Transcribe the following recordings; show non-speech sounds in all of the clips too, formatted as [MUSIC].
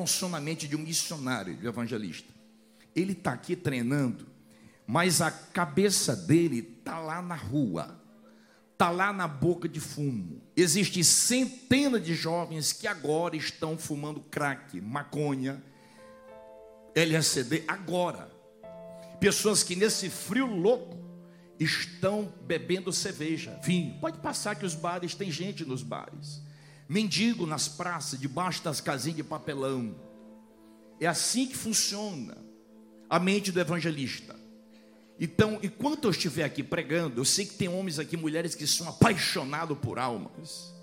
Funciona a mente de um missionário, de um evangelista? Ele está aqui treinando, mas a cabeça dele está lá na rua, está lá na boca de fumo. Existem centenas de jovens que agora estão fumando crack, maconha, LSD, agora. Pessoas que nesse frio louco estão bebendo cerveja, vinho. Pode passar que os bares, tem gente nos bares. Mendigo nas praças, debaixo das casinhas de papelão. É assim que funciona a mente do evangelista. Então, enquanto eu estiver aqui pregando, eu sei que tem homens aqui, mulheres que são apaixonados por almas.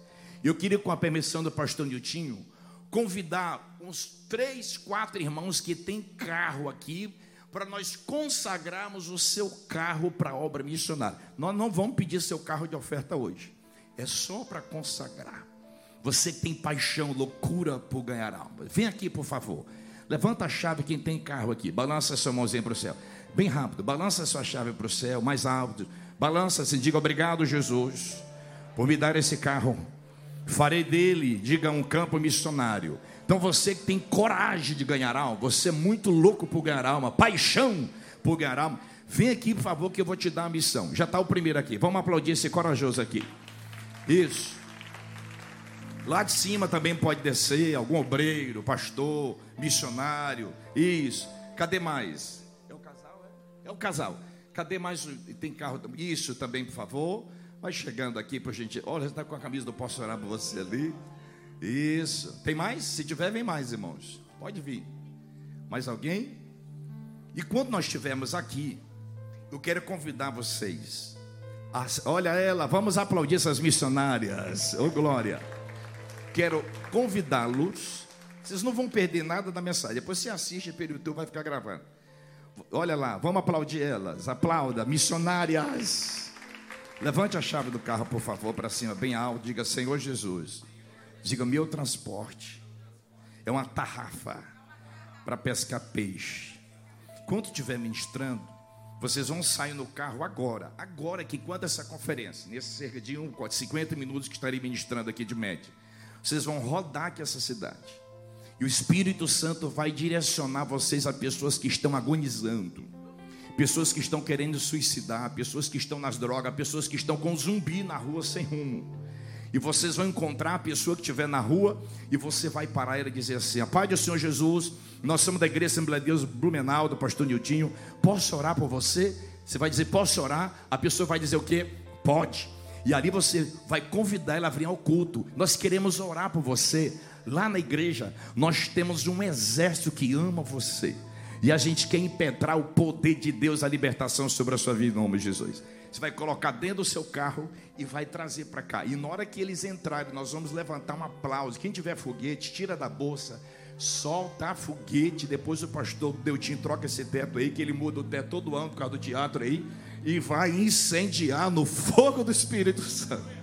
Eu queria, com a permissão do pastor Niltinho, convidar uns três, quatro irmãos que têm carro aqui para nós consagrarmos o seu carro para a obra missionária. Nós não vamos pedir seu carro de oferta hoje. É só para consagrar. Você tem paixão, loucura por ganhar alma. Vem aqui, por favor. Levanta a chave quem tem carro aqui. Balança sua mãozinha para o céu. Bem rápido. Balança sua chave para o céu, mais alto. Balança assim, diga obrigado, Jesus, por me dar esse carro. Farei dele, diga, um campo missionário. Então você que tem coragem de ganhar alma, você é muito louco por ganhar alma, paixão por ganhar alma, vem aqui, por favor, que eu vou te dar a missão. Já está o primeiro aqui. Vamos aplaudir esse corajoso aqui. Isso. Lá de cima também pode descer algum obreiro, pastor, missionário. Isso. Cadê mais? É o casal, é? É o casal. Cadê mais? Tem carro? Isso também, por favor. Vai chegando aqui para gente. Olha, você está com a camisa do Posso Orar por você ali. Isso. Tem mais? Se tiver, vem mais, irmãos. Pode vir. Mais alguém? E quando nós estivermos aqui, eu quero convidar vocês. A, olha ela, vamos aplaudir essas missionárias. Ô oh, glória. Quero convidá-los. Vocês não vão perder nada da mensagem. Depois você assiste pelo YouTube, vai ficar gravando. Olha lá, vamos aplaudir elas. Aplauda, missionárias. Levante a chave do carro, por favor, para cima, bem alto. Diga, Senhor Jesus. Diga, meu transporte é uma tarrafa para pescar peixe. Quando estiver ministrando, vocês vão sair no carro agora. Agora que quando essa conferência, nesse cerca de um, 50 minutos que estarei ministrando aqui de média, vocês vão rodar aqui essa cidade. E o Espírito Santo vai direcionar vocês a pessoas que estão agonizando, pessoas que estão querendo suicidar, pessoas que estão nas drogas, pessoas que estão com zumbi na rua sem rumo. E vocês vão encontrar a pessoa que estiver na rua e você vai parar e dizer assim: A paz do Senhor Jesus, nós somos da Igreja Assembleia de Deus Blumenau, do pastor Niltinho. Posso orar por você? Você vai dizer: Posso orar? A pessoa vai dizer o quê? Pode. E ali você vai convidar ela a vir ao culto. Nós queremos orar por você. Lá na igreja, nós temos um exército que ama você. E a gente quer impetrar o poder de Deus, a libertação sobre a sua vida, em nome de Jesus. Você vai colocar dentro do seu carro e vai trazer para cá. E na hora que eles entrarem, nós vamos levantar um aplauso. Quem tiver foguete, tira da bolsa, solta foguete. Depois o pastor Deutinho troca esse teto aí, que ele muda o teto todo ano por causa do teatro aí. E vai incendiar no fogo do Espírito Santo.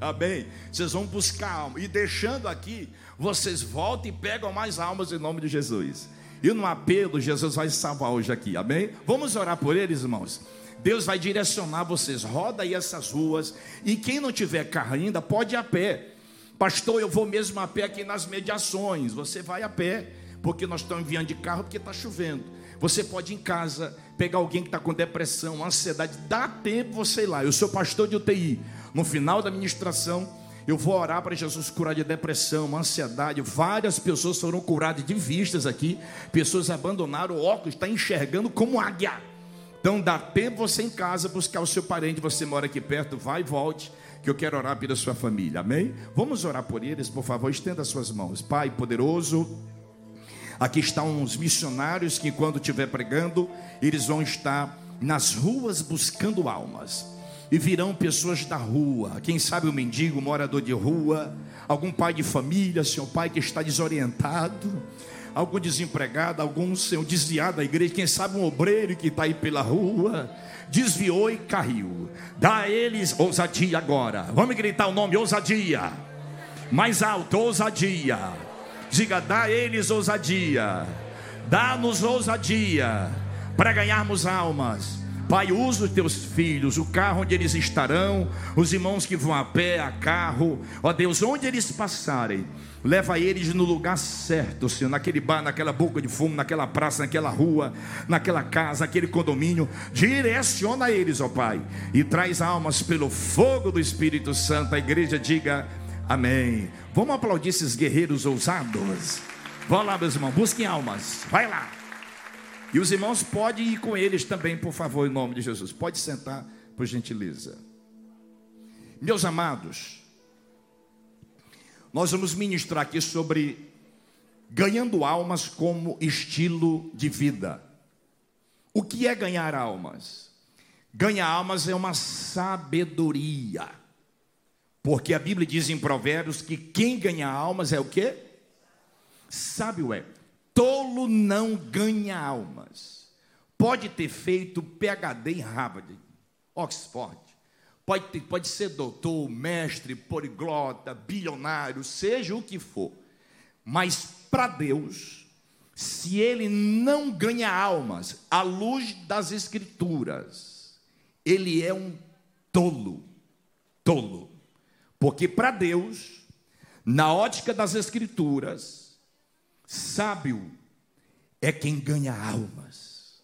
Amém? Vocês vão buscar alma. E deixando aqui, vocês voltam e pegam mais almas em nome de Jesus. E no apelo, Jesus vai salvar hoje aqui. Amém? Vamos orar por eles, irmãos. Deus vai direcionar vocês. Roda aí essas ruas. E quem não tiver carro ainda, pode ir a pé. Pastor, eu vou mesmo a pé aqui nas mediações. Você vai a pé, porque nós estamos enviando de carro porque está chovendo. Você pode ir em casa, pegar alguém que está com depressão, ansiedade. Dá tempo você ir lá. Eu sou pastor de UTI. No final da ministração, eu vou orar para Jesus curar de depressão, ansiedade. Várias pessoas foram curadas de vistas aqui. Pessoas abandonaram o óculos, está enxergando como águia. Então dá tempo você em casa buscar o seu parente, você mora aqui perto, vai e volte, que eu quero orar pela sua família, amém? Vamos orar por eles, por favor, estenda as suas mãos. Pai poderoso, aqui estão uns missionários que quando estiver pregando, eles vão estar nas ruas buscando almas. E virão pessoas da rua, quem sabe o mendigo, morador de rua, algum pai de família, seu pai que está desorientado, algum desempregado, algum senhor desviado da igreja, quem sabe um obreiro que está aí pela rua, desviou e caiu. Dá a eles ousadia agora. Vamos gritar o nome ousadia. Mais alto, ousadia. Diga, dá a eles ousadia. Dá-nos ousadia para ganharmos almas, Pai, usa os teus filhos, o carro onde eles estarão, os irmãos que vão a pé, a carro, ó Deus, onde eles passarem, leva eles no lugar certo, Senhor, naquele bar, naquela boca de fumo, naquela praça, naquela rua, naquela casa, aquele condomínio, direciona eles, ó Pai, e traz almas pelo fogo do Espírito Santo. A igreja diga amém. Vamos aplaudir esses guerreiros ousados. Vão lá, meus irmãos, busquem almas, vai lá. E os irmãos podem ir com eles também, por favor, em nome de Jesus. Pode sentar, por gentileza. Meus amados, nós vamos ministrar aqui sobre ganhando almas como estilo de vida. O que é ganhar almas? Ganhar almas é uma sabedoria. Porque a Bíblia diz em Provérbios que quem ganha almas é o quê? Sábio é. Tolo não ganha almas. Pode ter feito PhD em Harvard, Oxford. Pode, ter, pode ser doutor, mestre, poliglota, bilionário, seja o que for. Mas para Deus, se ele não ganha almas à luz das Escrituras, ele é um tolo. Tolo. Porque para Deus, na ótica das Escrituras, Sábio é quem ganha almas.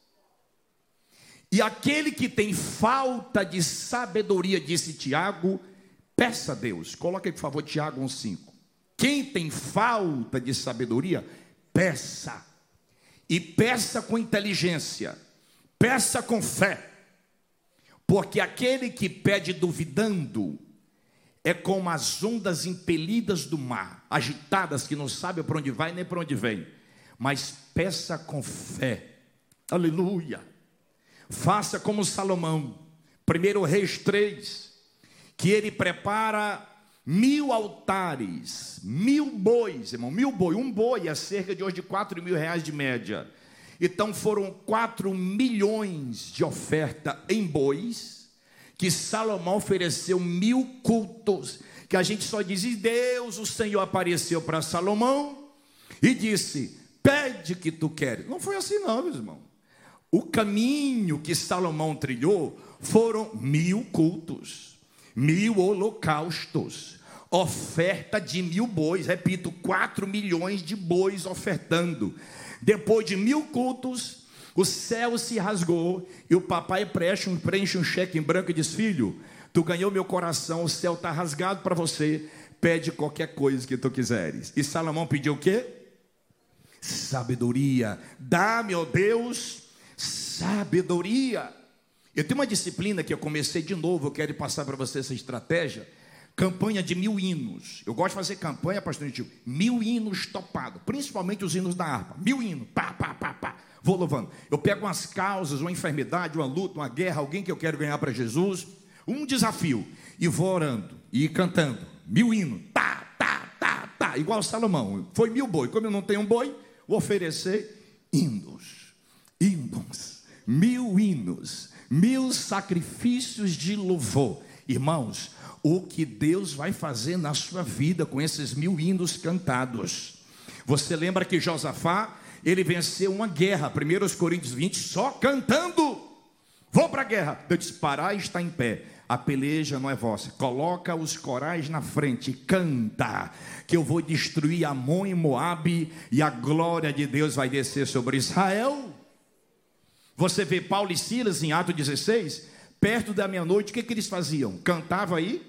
E aquele que tem falta de sabedoria, disse Tiago, peça a Deus. Coloque aí, por favor, Tiago 1,5. Quem tem falta de sabedoria, peça. E peça com inteligência, peça com fé. Porque aquele que pede duvidando, é como as ondas impelidas do mar, agitadas, que não sabe para onde vai nem para onde vem. Mas peça com fé, aleluia. Faça como Salomão, primeiro Reis 3, que ele prepara mil altares, mil bois, irmão, mil boi, um boi é cerca de hoje de quatro mil reais de média. Então foram quatro milhões de oferta em bois que Salomão ofereceu mil cultos, que a gente só diz, e Deus, o Senhor apareceu para Salomão e disse: Pede que tu queres. Não foi assim, não, meus irmãos. O caminho que Salomão trilhou foram mil cultos, mil holocaustos, oferta de mil bois, repito, quatro milhões de bois ofertando. Depois de mil cultos, o céu se rasgou e o papai preenche um, preenche um cheque em branco e diz: Filho, tu ganhou meu coração, o céu está rasgado para você, pede qualquer coisa que tu quiseres. E Salomão pediu o quê? Sabedoria. Dá-me, ó Deus, sabedoria. Eu tenho uma disciplina que eu comecei de novo, eu quero passar para você essa estratégia. Campanha de mil hinos. Eu gosto de fazer campanha, pastor Gentil. Mil hinos topados, principalmente os hinos da harpa. Mil hinos, pá, pá, pá, pá vou louvando. Eu pego umas causas, uma enfermidade, uma luta, uma guerra, alguém que eu quero ganhar para Jesus, um desafio, e vou orando e cantando, mil hinos, tá, tá, tá, tá, igual Salomão, foi mil boi, como eu não tenho um boi, vou oferecer hinos, hinos, mil hinos, mil sacrifícios de louvor, irmãos, o que Deus vai fazer na sua vida com esses mil hinos cantados. Você lembra que Josafá ele venceu uma guerra, 1 Coríntios 20, só cantando. Vou para a guerra. Eu disse: parar está em pé. A peleja não é vossa. Coloca os corais na frente, canta, que eu vou destruir Amon e Moabe, e a glória de Deus vai descer sobre Israel. Você vê Paulo e Silas em Atos 16, perto da meia-noite, o que, que eles faziam? Cantava aí?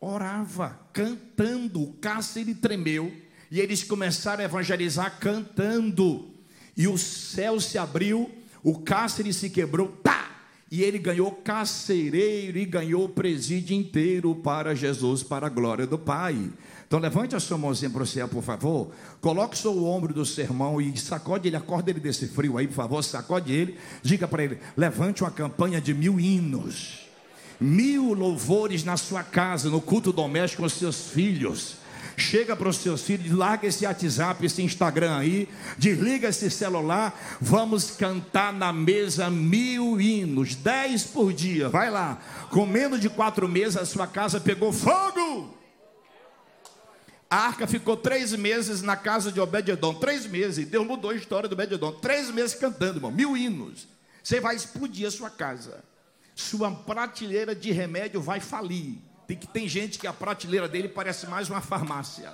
Orava, cantando, o cárcere tremeu e eles começaram a evangelizar cantando. E o céu se abriu, o cárcere se quebrou, tá! E ele ganhou carcereiro e ganhou o presídio inteiro para Jesus, para a glória do Pai. Então levante a sua mãozinha para o céu, por favor. Coloque o seu ombro do sermão e sacode ele, acorda ele desse frio aí, por favor, sacode ele. Diga para ele: levante uma campanha de mil hinos, mil louvores na sua casa, no culto doméstico com seus filhos Chega para os seus filhos, larga esse WhatsApp, esse Instagram aí, desliga esse celular, vamos cantar na mesa mil hinos, dez por dia. Vai lá, com menos de quatro meses a sua casa pegou fogo. A arca ficou três meses na casa de Obed-Edom, três meses, Deus mudou a história do Obed-Edom, três meses cantando, irmão, mil hinos. Você vai explodir a sua casa. Sua prateleira de remédio vai falir. Tem, que, tem gente que a prateleira dele parece mais uma farmácia.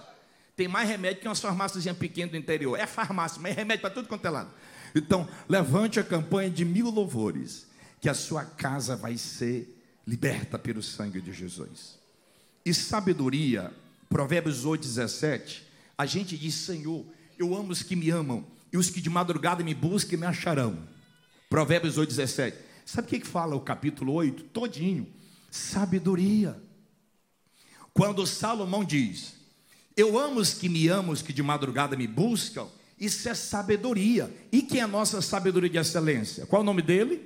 Tem mais remédio que uma farmácias pequena do interior. É farmácia, mas é remédio para tudo quanto é lado. Então, levante a campanha de mil louvores, que a sua casa vai ser liberta pelo sangue de Jesus. E sabedoria, Provérbios 8, 17, a gente diz: Senhor, eu amo os que me amam, e os que de madrugada me buscam me acharão. Provérbios 8, 17. Sabe o que, que fala o capítulo 8? Todinho. Sabedoria. Quando Salomão diz: Eu amo os que me amam, os que de madrugada me buscam, isso é sabedoria. E quem é a nossa sabedoria de excelência? Qual é o nome dele?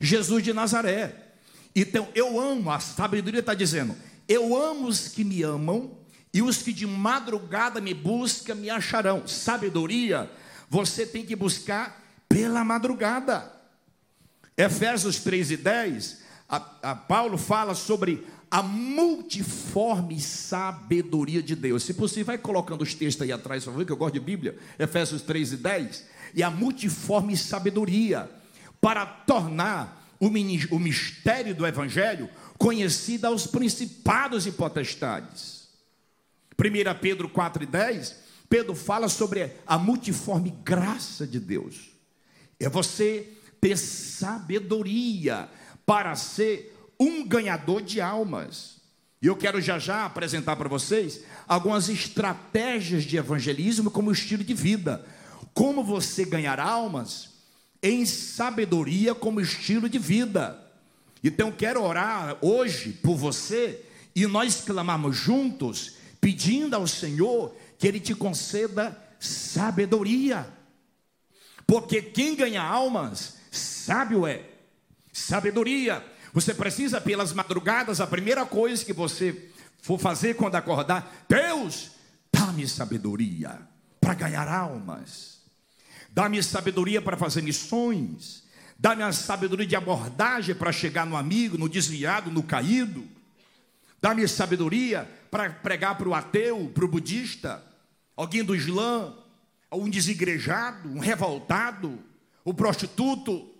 Jesus de Nazaré. Então, eu amo, a sabedoria está dizendo: Eu amo os que me amam, e os que de madrugada me buscam me acharão. Sabedoria, você tem que buscar pela madrugada. Efésios 3 e 10, a, a Paulo fala sobre a multiforme sabedoria de Deus. Se possível, vai colocando os textos aí atrás, por favor, que eu gosto de Bíblia. Efésios 3 e 10. E a multiforme sabedoria para tornar o mistério do Evangelho conhecido aos principados e potestades. 1 Pedro 4 e 10, Pedro fala sobre a multiforme graça de Deus. É você ter sabedoria para ser um ganhador de almas. E eu quero já já apresentar para vocês algumas estratégias de evangelismo como estilo de vida. Como você ganhar almas em sabedoria como estilo de vida. Então quero orar hoje por você e nós clamarmos juntos, pedindo ao Senhor que Ele te conceda sabedoria. Porque quem ganha almas, sábio é. Sabedoria. Você precisa, pelas madrugadas, a primeira coisa que você for fazer quando acordar, Deus, dá-me sabedoria para ganhar almas. Dá-me sabedoria para fazer missões. Dá-me a sabedoria de abordagem para chegar no amigo, no desviado, no caído. Dá-me sabedoria para pregar para o ateu, para o budista, alguém do Islã, um desigrejado, um revoltado, o prostituto,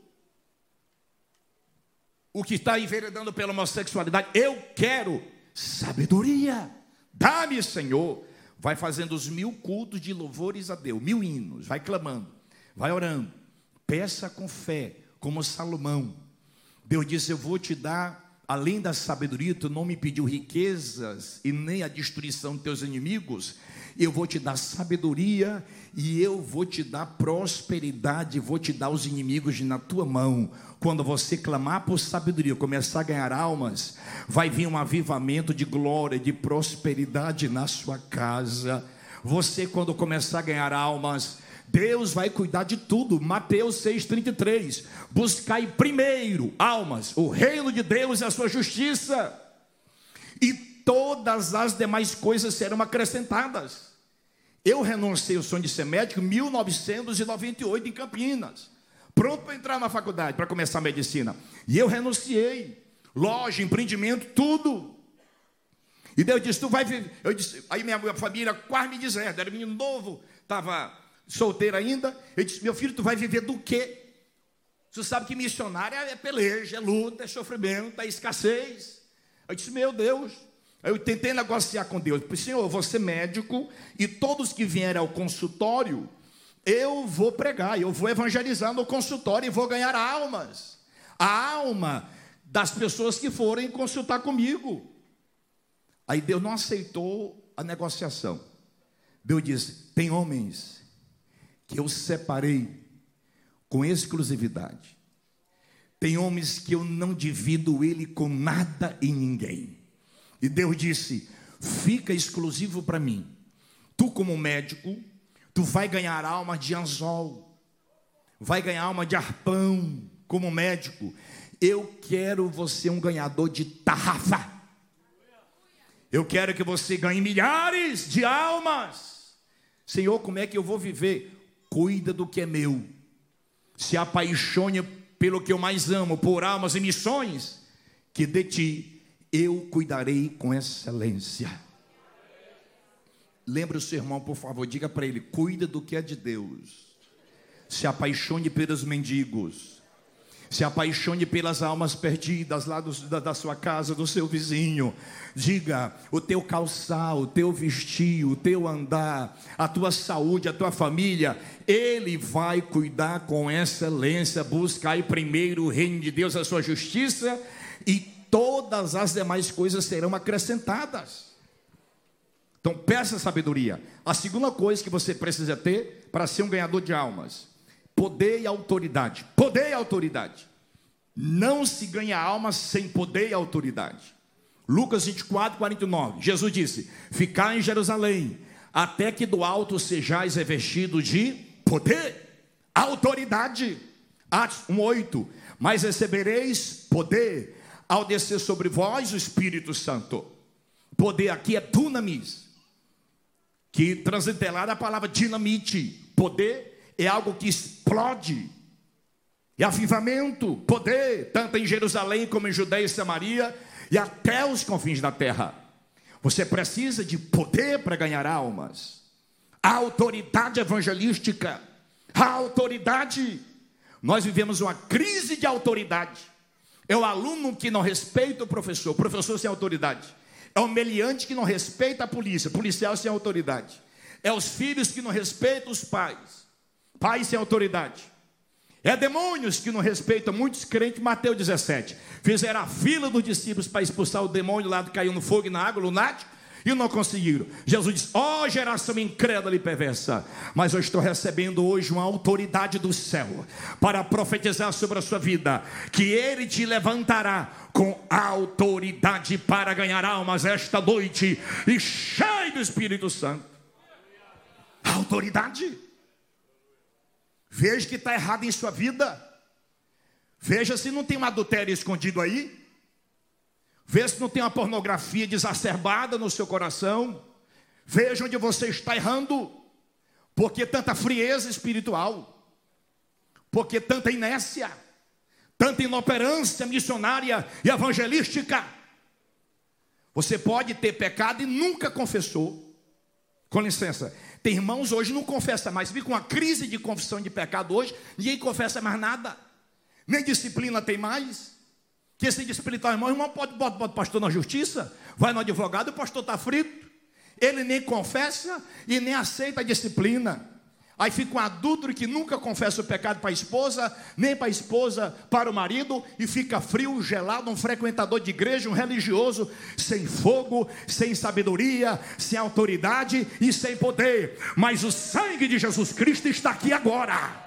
o que está enveredando pela homossexualidade. Eu quero sabedoria. Dá-me, Senhor. Vai fazendo os mil cultos de louvores a Deus, mil hinos, vai clamando, vai orando. Peça com fé, como Salomão. Deus disse: Eu vou te dar, além da sabedoria, tu não me pediu riquezas e nem a destruição de teus inimigos. Eu vou te dar sabedoria e eu vou te dar prosperidade, vou te dar os inimigos na tua mão. Quando você clamar por sabedoria, começar a ganhar almas, vai vir um avivamento de glória, de prosperidade na sua casa. Você, quando começar a ganhar almas, Deus vai cuidar de tudo. Mateus 6,33. Buscai primeiro, almas, o reino de Deus e a sua justiça, e todas as demais coisas serão acrescentadas. Eu renunciei ao sonho de ser médico em 1998 em Campinas, pronto para entrar na faculdade, para começar a medicina. E eu renunciei, loja, empreendimento, tudo. E Deus disse: Tu vai viver. Eu disse, aí minha, família quase me dizendo, era menino novo, estava solteiro ainda. Eu disse: Meu filho, tu vai viver do quê? Você sabe que missionário é peleja, é luta, é sofrimento, é escassez. Eu disse: Meu Deus. Eu tentei negociar com Deus. Senhor, ser médico e todos que vierem ao consultório, eu vou pregar, eu vou evangelizar no consultório e vou ganhar almas. A alma das pessoas que forem consultar comigo. Aí Deus não aceitou a negociação. Deus disse: tem homens que eu separei com exclusividade. Tem homens que eu não divido ele com nada e ninguém. E Deus disse: fica exclusivo para mim. Tu, como médico, tu vai ganhar alma de anzol, vai ganhar alma de arpão, como médico. Eu quero você um ganhador de tarrafa. Eu quero que você ganhe milhares de almas. Senhor, como é que eu vou viver? Cuida do que é meu. Se apaixone pelo que eu mais amo, por almas e missões, que de ti eu cuidarei com excelência. Lembre o seu irmão, por favor, diga para ele: cuida do que é de Deus, se apaixone pelos mendigos, Se apaixone pelas almas perdidas lá do, da, da, sua casa, do seu vizinho. Diga: o teu calçar, o teu vestir, o teu andar, a tua saúde, a tua família, Ele vai cuidar com excelência. Buscai primeiro o reino de Deus, a sua justiça, e todas as demais coisas serão acrescentadas. Então, peça sabedoria. A segunda coisa que você precisa ter para ser um ganhador de almas poder e autoridade. Poder e autoridade. Não se ganha alma sem poder e autoridade. Lucas 24, 49. Jesus disse: Ficai em Jerusalém, até que do alto sejais revestidos de poder, autoridade. Atos 1, 8. Mas recebereis poder ao descer sobre vós o Espírito Santo. Poder aqui é dunamis, que transliterar a palavra dinamite. Poder é algo que explode. E avivamento, poder, tanto em Jerusalém como em Judeia e Samaria e até os confins da terra. Você precisa de poder para ganhar almas. A autoridade evangelística, a autoridade. Nós vivemos uma crise de autoridade. É o aluno que não respeita o professor, o professor sem autoridade. É o meliante que não respeita a polícia, policial sem autoridade. É os filhos que não respeitam os pais. Pai sem autoridade. É demônios que não respeitam muitos crentes, Mateus 17. Fizeram a fila dos discípulos para expulsar o demônio lá que caiu no fogo e na água, lunático, e não conseguiram. Jesus disse: Ó oh, geração incrédula e perversa, mas eu estou recebendo hoje uma autoridade do céu para profetizar sobre a sua vida, que Ele te levantará com autoridade para ganhar almas esta noite e cheio do Espírito Santo. Autoridade. Veja que está errado em sua vida. Veja se não tem um adultério escondido aí. Veja se não tem uma pornografia exacerbada no seu coração. Veja onde você está errando. Porque tanta frieza espiritual. Porque tanta inércia. Tanta inoperância missionária e evangelística. Você pode ter pecado e nunca confessou. Com licença, tem irmãos hoje não confessa mais. Com uma crise de confissão de pecado hoje, ninguém confessa mais nada. Nem disciplina tem mais. Que se disciplinar, irmão, irmão pode botar o pastor na justiça, vai no advogado, o pastor está frito. Ele nem confessa e nem aceita a disciplina. Aí fica um adúltero que nunca confessa o pecado para a esposa, nem para a esposa para o marido, e fica frio, gelado, um frequentador de igreja, um religioso, sem fogo, sem sabedoria, sem autoridade e sem poder. Mas o sangue de Jesus Cristo está aqui agora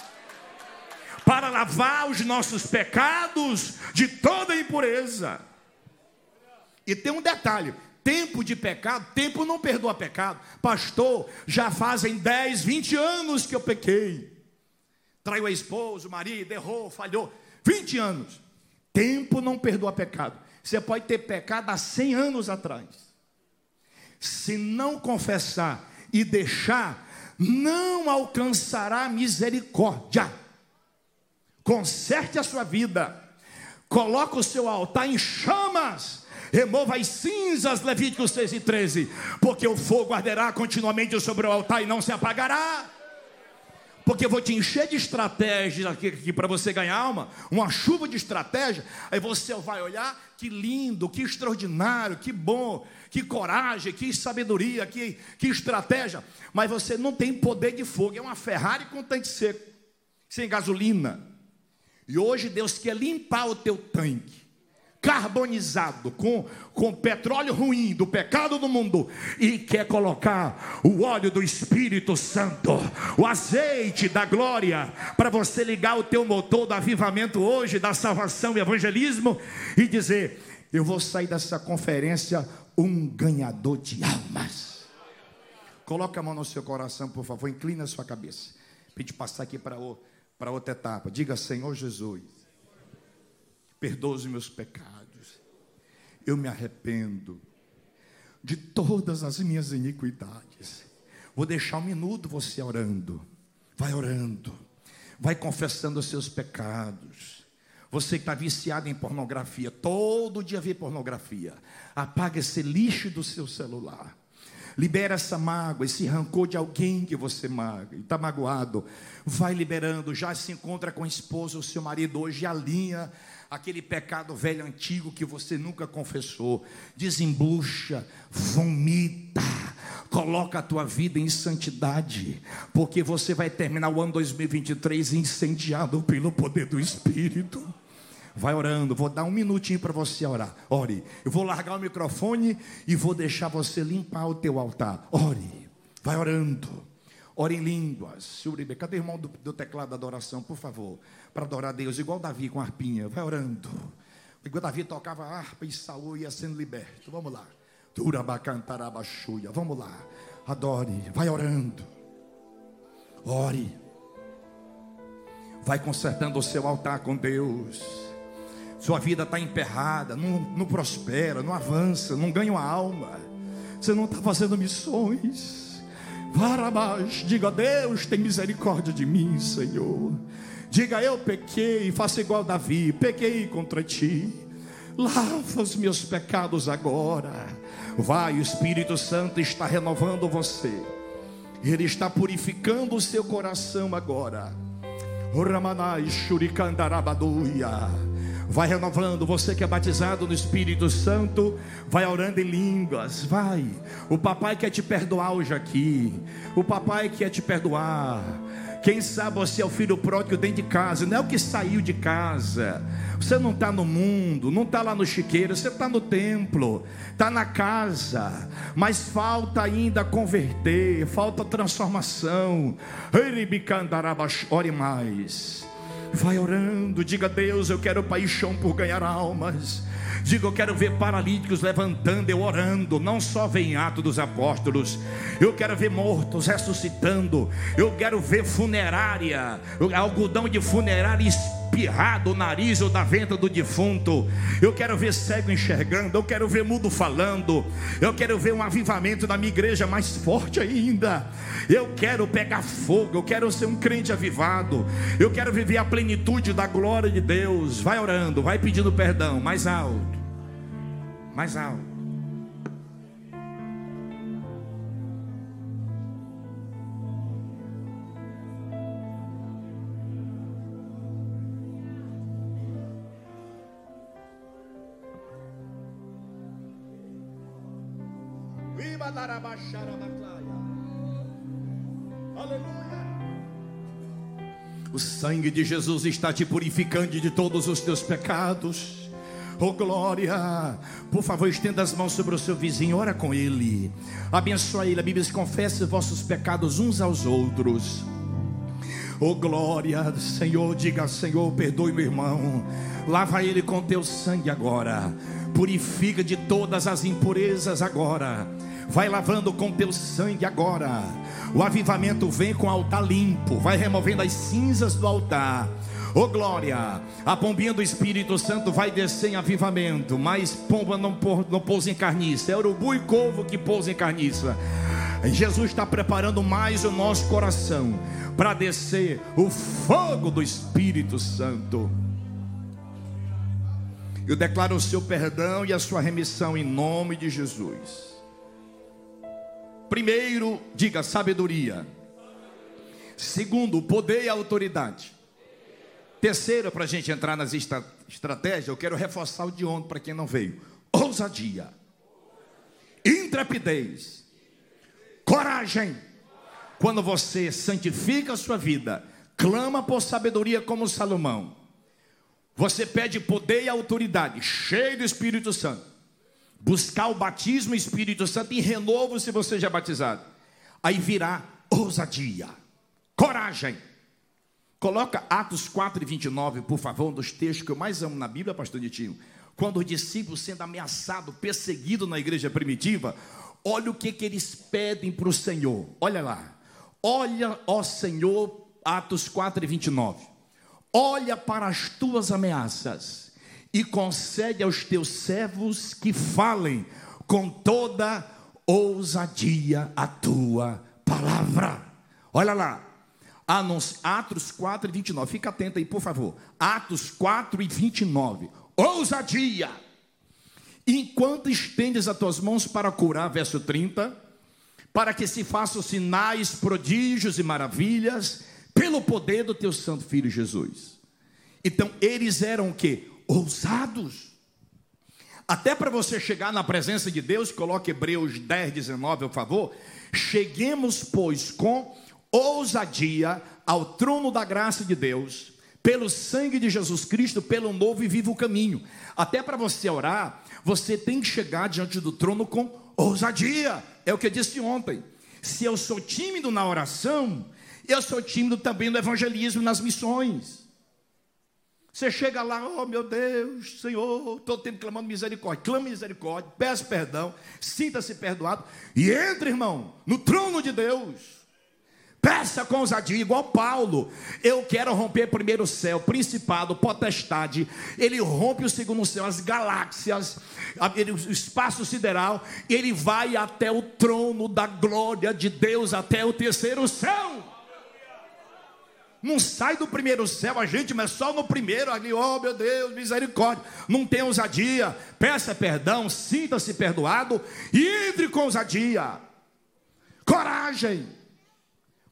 para lavar os nossos pecados de toda impureza. E tem um detalhe: Tempo de pecado, tempo não perdoa pecado. Pastor, já fazem 10, 20 anos que eu pequei. Traiu a esposa, o marido, errou, falhou. 20 anos. Tempo não perdoa pecado. Você pode ter pecado há 100 anos atrás. Se não confessar e deixar, não alcançará misericórdia. Conserte a sua vida. Coloque o seu altar em chamas remova as cinzas, Levíticos 6 e 13, porque o fogo arderá continuamente sobre o altar e não se apagará. Porque eu vou te encher de estratégias aqui, aqui para você ganhar alma, uma chuva de estratégia. Aí você vai olhar, que lindo, que extraordinário, que bom, que coragem, que sabedoria, que, que estratégia. Mas você não tem poder de fogo, é uma Ferrari com tanque seco, sem gasolina. E hoje Deus quer limpar o teu tanque carbonizado, com, com petróleo ruim do pecado do mundo, e quer colocar o óleo do Espírito Santo, o azeite da glória, para você ligar o teu motor do avivamento hoje, da salvação e evangelismo, e dizer: Eu vou sair dessa conferência um ganhador de almas. Coloque a mão no seu coração, por favor, inclina a sua cabeça. Pede passar aqui para, para outra etapa. Diga, Senhor Jesus perdoa os meus pecados. Eu me arrependo de todas as minhas iniquidades. Vou deixar um minuto você orando. Vai orando. Vai confessando os seus pecados. Você que está viciado em pornografia, todo dia vê pornografia. Apaga esse lixo do seu celular. Libera essa mágoa, esse rancor de alguém que você está magoado. Vai liberando, já se encontra com a esposa, o seu marido hoje alinha aquele pecado velho antigo que você nunca confessou. Desembucha, vomita, coloca a tua vida em santidade, porque você vai terminar o ano 2023 incendiado pelo poder do Espírito. Vai orando, vou dar um minutinho para você orar. Ore. Eu vou largar o microfone e vou deixar você limpar o teu altar. Ore. Vai orando. Ore em línguas. Cadê o irmão do, do teclado da adoração, por favor? Para adorar a Deus, igual Davi com a harpinha. Vai orando. Igual Davi tocava a harpa e Saul ia sendo liberto. Vamos lá. Turabacantarabachúia. Vamos lá. Adore. Vai orando. Ore. Vai consertando o seu altar com Deus. Sua vida está emperrada, não, não prospera, não avança, não ganha uma alma. Você não está fazendo missões. Varabás, diga Deus, tem misericórdia de mim, Senhor. Diga eu pequei, faça igual Davi, pequei contra ti. Lava os meus pecados agora. Vai, o Espírito Santo está renovando você. Ele está purificando o seu coração agora. Ramanai Shurikandarabaduia. Vai renovando, você que é batizado no Espírito Santo, vai orando em línguas, vai. O papai quer te perdoar hoje aqui. O papai quer te perdoar. Quem sabe você é o filho pródigo dentro de casa, não é o que saiu de casa. Você não está no mundo, não está lá no chiqueiro, você está no templo, está na casa, mas falta ainda converter, falta transformação. Ore mais. Vai orando, diga a Deus, eu quero paixão por ganhar almas. Diga, eu quero ver paralíticos levantando, eu orando, não só ver em Atos dos Apóstolos. Eu quero ver mortos ressuscitando. Eu quero ver funerária, algodão de funerária espirrado o nariz ou da venta do defunto. Eu quero ver cego enxergando, eu quero ver mudo falando. Eu quero ver um avivamento na minha igreja mais forte ainda. Eu quero pegar fogo, eu quero ser um crente avivado. Eu quero viver a plenitude da glória de Deus. Vai orando, vai pedindo perdão, mais alto. Mais alto. Aleluia. O sangue de Jesus está te purificando de todos os teus pecados. Oh glória! Por favor, estenda as mãos sobre o seu vizinho, ora com ele. Abençoa ele. A Bíblia diz: confesse vossos pecados uns aos outros. Oh glória, Senhor, diga Senhor, perdoe meu irmão. Lava ele com teu sangue agora. Purifica de todas as impurezas agora vai lavando com teu sangue agora. O avivamento vem com o altar limpo, vai removendo as cinzas do altar. Ô oh, glória, a pombinha do Espírito Santo vai descer em avivamento, mas pomba não, não pousa em carniça, é urubu e corvo que pousa em carniça. Jesus está preparando mais o nosso coração para descer o fogo do Espírito Santo. Eu declaro o seu perdão e a sua remissão em nome de Jesus. Primeiro, diga sabedoria. Segundo, poder e autoridade. Terceiro, para a gente entrar nas estratégias, eu quero reforçar o de ontem para quem não veio: ousadia, intrepidez, coragem. Quando você santifica a sua vida, clama por sabedoria como Salomão. Você pede poder e autoridade, cheio do Espírito Santo buscar o batismo Espírito Santo em renovo se você já é batizado. Aí virá ousadia, coragem. Coloca Atos 4 e 29, por favor, um dos textos que eu mais amo na Bíblia, pastor Nitinho. Quando os discípulos sendo ameaçados, perseguidos na igreja primitiva, olha o que, que eles pedem para o Senhor. Olha lá. Olha, ó Senhor, Atos 4 e 29. Olha para as tuas ameaças e concede aos teus servos que falem com toda ousadia a tua palavra. Olha lá, Atos 4 e 29, fica atento aí, por favor. Atos 4 e 29, ousadia. Enquanto estendes as tuas mãos para curar, verso 30, para que se façam sinais, prodígios e maravilhas, pelo poder do teu santo filho Jesus. Então, eles eram o que? Ousados. Até para você chegar na presença de Deus, coloque Hebreus 10, 19, por favor. Cheguemos, pois, com ousadia ao trono da graça de Deus, pelo sangue de Jesus Cristo, pelo novo e vivo caminho. Até para você orar, você tem que chegar diante do trono com ousadia. É o que eu disse ontem. Se eu sou tímido na oração, eu sou tímido também no evangelismo, nas missões. Você chega lá, oh meu Deus, Senhor, todo tempo clamando misericórdia, clame misericórdia, peça perdão, sinta-se perdoado e entre, irmão, no trono de Deus. Peça com ousadia, igual Paulo. Eu quero romper primeiro o céu, principado, potestade. Ele rompe o segundo céu, as galáxias, o espaço sideral. Ele vai até o trono da glória de Deus, até o terceiro céu. Não sai do primeiro céu a gente, mas só no primeiro ali, oh meu Deus, misericórdia. Não tem ousadia. Peça perdão, sinta-se perdoado e entre com ousadia. Coragem.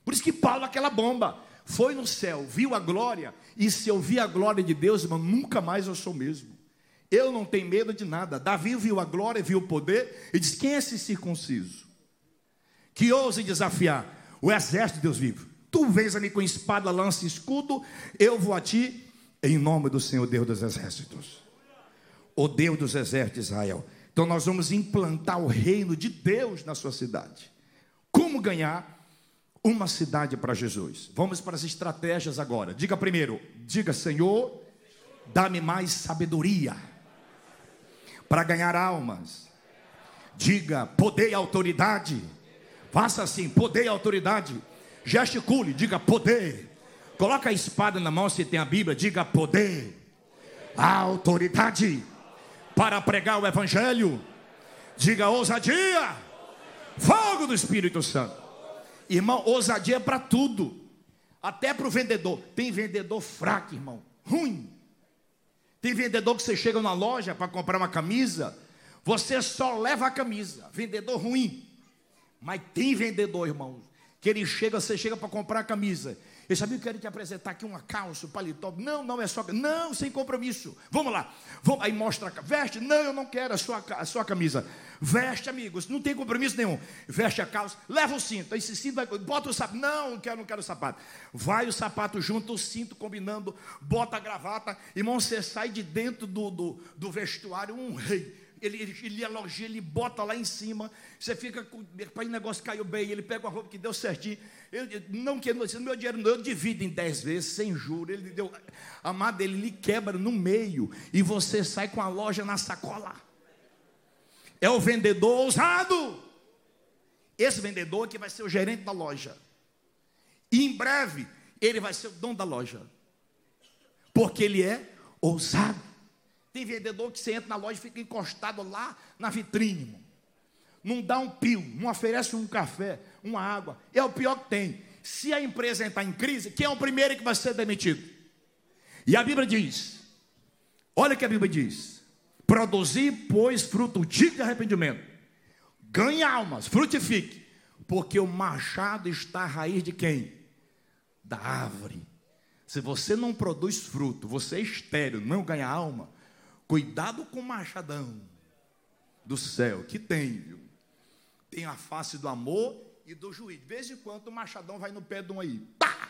Por isso que Paulo, aquela bomba, foi no céu, viu a glória, e se eu vi a glória de Deus, irmão, nunca mais eu sou mesmo. Eu não tenho medo de nada. Davi viu a glória, viu o poder, e disse: Quem é esse circunciso? Que ouse desafiar o exército de Deus vivo. Tu vens ali com espada, lança e escudo, eu vou a ti, em nome do Senhor Deus dos exércitos. O Deus dos exércitos, Israel. Então nós vamos implantar o reino de Deus na sua cidade. Como ganhar? uma cidade para Jesus. Vamos para as estratégias agora. Diga primeiro, diga Senhor, dá-me mais sabedoria para ganhar almas. Diga poder e autoridade. Faça assim, poder e autoridade. Gesticule, diga poder. Coloca a espada na mão se tem a Bíblia, diga poder. A autoridade para pregar o evangelho. Diga ousadia. Fogo do Espírito Santo. Irmão, ousadia é para tudo. Até para o vendedor. Tem vendedor fraco, irmão. Ruim. Tem vendedor que você chega na loja para comprar uma camisa. Você só leva a camisa. Vendedor ruim. Mas tem vendedor, irmão. Que ele chega, você chega para comprar a camisa. Eu sabia que quero te apresentar aqui uma calça, um paletó. Não, não é só. Não, sem compromisso. Vamos lá. Vamos, aí mostra. Veste. Não, eu não quero a sua, a sua camisa. Veste, amigos. Não tem compromisso nenhum. Veste a calça. Leva o cinto. Esse cinto vai. Bota o sapato. Não, não quero, não quero o sapato. Vai o sapato junto, o cinto combinando. Bota a gravata. Irmão, você sai de dentro do, do, do vestuário um rei ele, ele, ele elogia, ele bota lá em cima, você fica com o negócio caiu bem, ele pega uma roupa que deu certinho, ele não quer, no meu dinheiro não, eu divido em dez vezes, sem juros, ele deu, amado, ele lhe quebra no meio, e você sai com a loja na sacola, é o vendedor ousado, esse vendedor que vai ser o gerente da loja, e em breve, ele vai ser o dono da loja, porque ele é ousado, tem vendedor que você entra na loja e fica encostado lá na vitrine, irmão. Não dá um pio, não oferece um café, uma água. É o pior que tem. Se a empresa entrar em crise, quem é o primeiro que vai ser demitido? E a Bíblia diz: olha o que a Bíblia diz: produzir, pois, fruto de arrependimento. Ganhe almas, frutifique, porque o machado está à raiz de quem? Da árvore. Se você não produz fruto, você é estéreo, não ganha alma, Cuidado com o machadão do céu, que tem, viu? Tem a face do amor e do juízo. De vez em quando o machadão vai no pé de um aí, pá!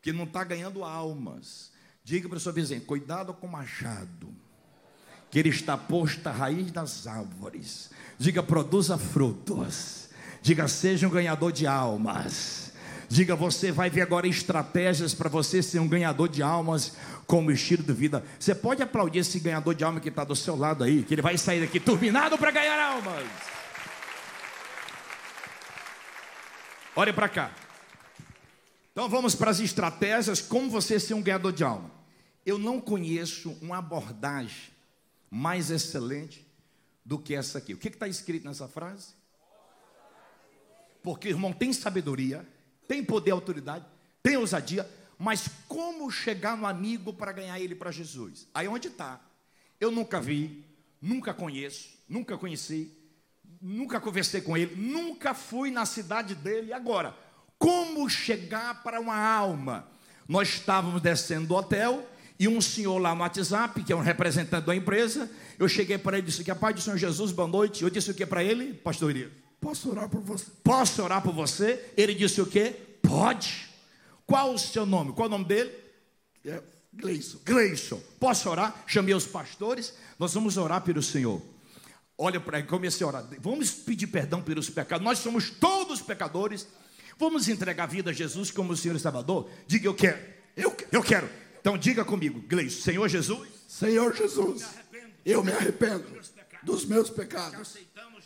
Que não está ganhando almas. Diga para o seu vizinho: cuidado com o machado, que ele está posto à raiz das árvores. Diga: produza frutos. Diga: seja um ganhador de almas. Diga: você vai ver agora estratégias para você ser um ganhador de almas como estilo de vida. Você pode aplaudir esse ganhador de alma que está do seu lado aí, que ele vai sair daqui turbinado para ganhar almas. Olhe para cá. Então vamos para as estratégias, como você ser um ganhador de alma. Eu não conheço uma abordagem mais excelente do que essa aqui. O que está escrito nessa frase? Porque, irmão, tem sabedoria, tem poder e autoridade, tem ousadia, mas como chegar no amigo para ganhar ele para Jesus? Aí onde está? Eu nunca vi, nunca conheço, nunca conheci. nunca conversei com ele, nunca fui na cidade dele. Agora, como chegar para uma alma? Nós estávamos descendo do hotel e um senhor lá no WhatsApp, que é um representante da empresa, eu cheguei para ele e disse que a paz do Senhor Jesus, boa noite. Eu disse o que para ele, pastor Elias? Posso orar por você? Posso orar por você? Ele disse o que? Pode. Qual o seu nome? Qual o nome dele? É, Gleison. Gleison. Posso orar? Chamei os pastores, nós vamos orar pelo Senhor. Olha para ele, comecei a orar. Vamos pedir perdão pelos pecados. Nós somos todos pecadores. Vamos entregar a vida a Jesus como o Senhor e Salvador? Diga eu quero. Eu, eu quero. Então diga comigo, Gleison. Senhor Jesus. Senhor Jesus. Eu me arrependo dos meus pecados.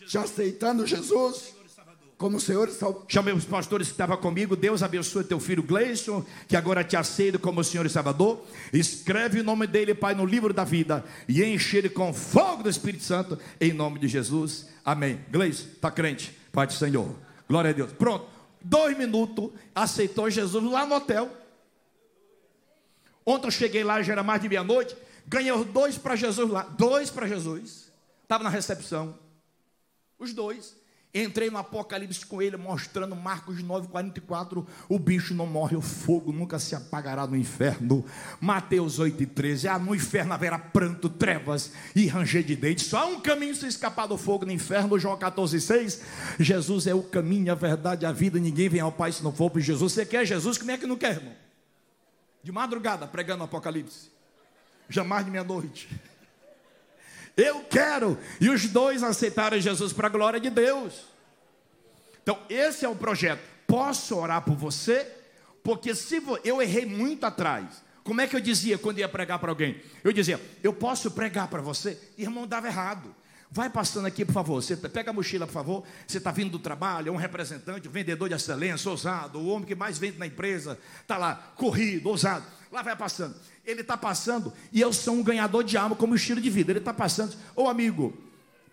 Já aceitando Jesus como Senhor e Salvador. Chamei os pastores que estavam comigo. Deus abençoe teu filho Gleison, que agora te aceita como Senhor e Salvador. Escreve o nome dele, Pai, no livro da vida e enche ele com fogo do Espírito Santo, em nome de Jesus. Amém. Gleison, está crente? Pai do Senhor. Glória a Deus. Pronto. Dois minutos, aceitou Jesus lá no hotel. Ontem eu cheguei lá, já era mais de meia-noite. Ganhei os dois para Jesus lá. Dois para Jesus. Estava na recepção. Os dois. Entrei no Apocalipse com ele, mostrando Marcos 9,44. O bicho não morre, o fogo nunca se apagará no inferno. Mateus 8,13. Ah, no inferno haverá pranto, trevas e ranger de dentes. Só há um caminho se escapar do fogo no inferno. João 14,6. Jesus é o caminho, a verdade, a vida. Ninguém vem ao Pai se não for por Jesus. Você quer Jesus? Como é que não quer, irmão? De madrugada, pregando o Apocalipse. Jamais de meia-noite. Eu quero. E os dois aceitaram Jesus para a glória de Deus. Então, esse é o projeto. Posso orar por você? Porque se eu errei muito atrás. Como é que eu dizia quando ia pregar para alguém? Eu dizia, eu posso pregar para você? Irmão, dava errado. Vai passando aqui, por favor. Você pega a mochila, por favor. Você está vindo do trabalho, é um representante, um vendedor de excelência, ousado, o homem que mais vende na empresa, está lá, corrido, ousado. Lá vai passando. Ele está passando e eu sou um ganhador de alma como estilo de vida. Ele está passando. Ô amigo,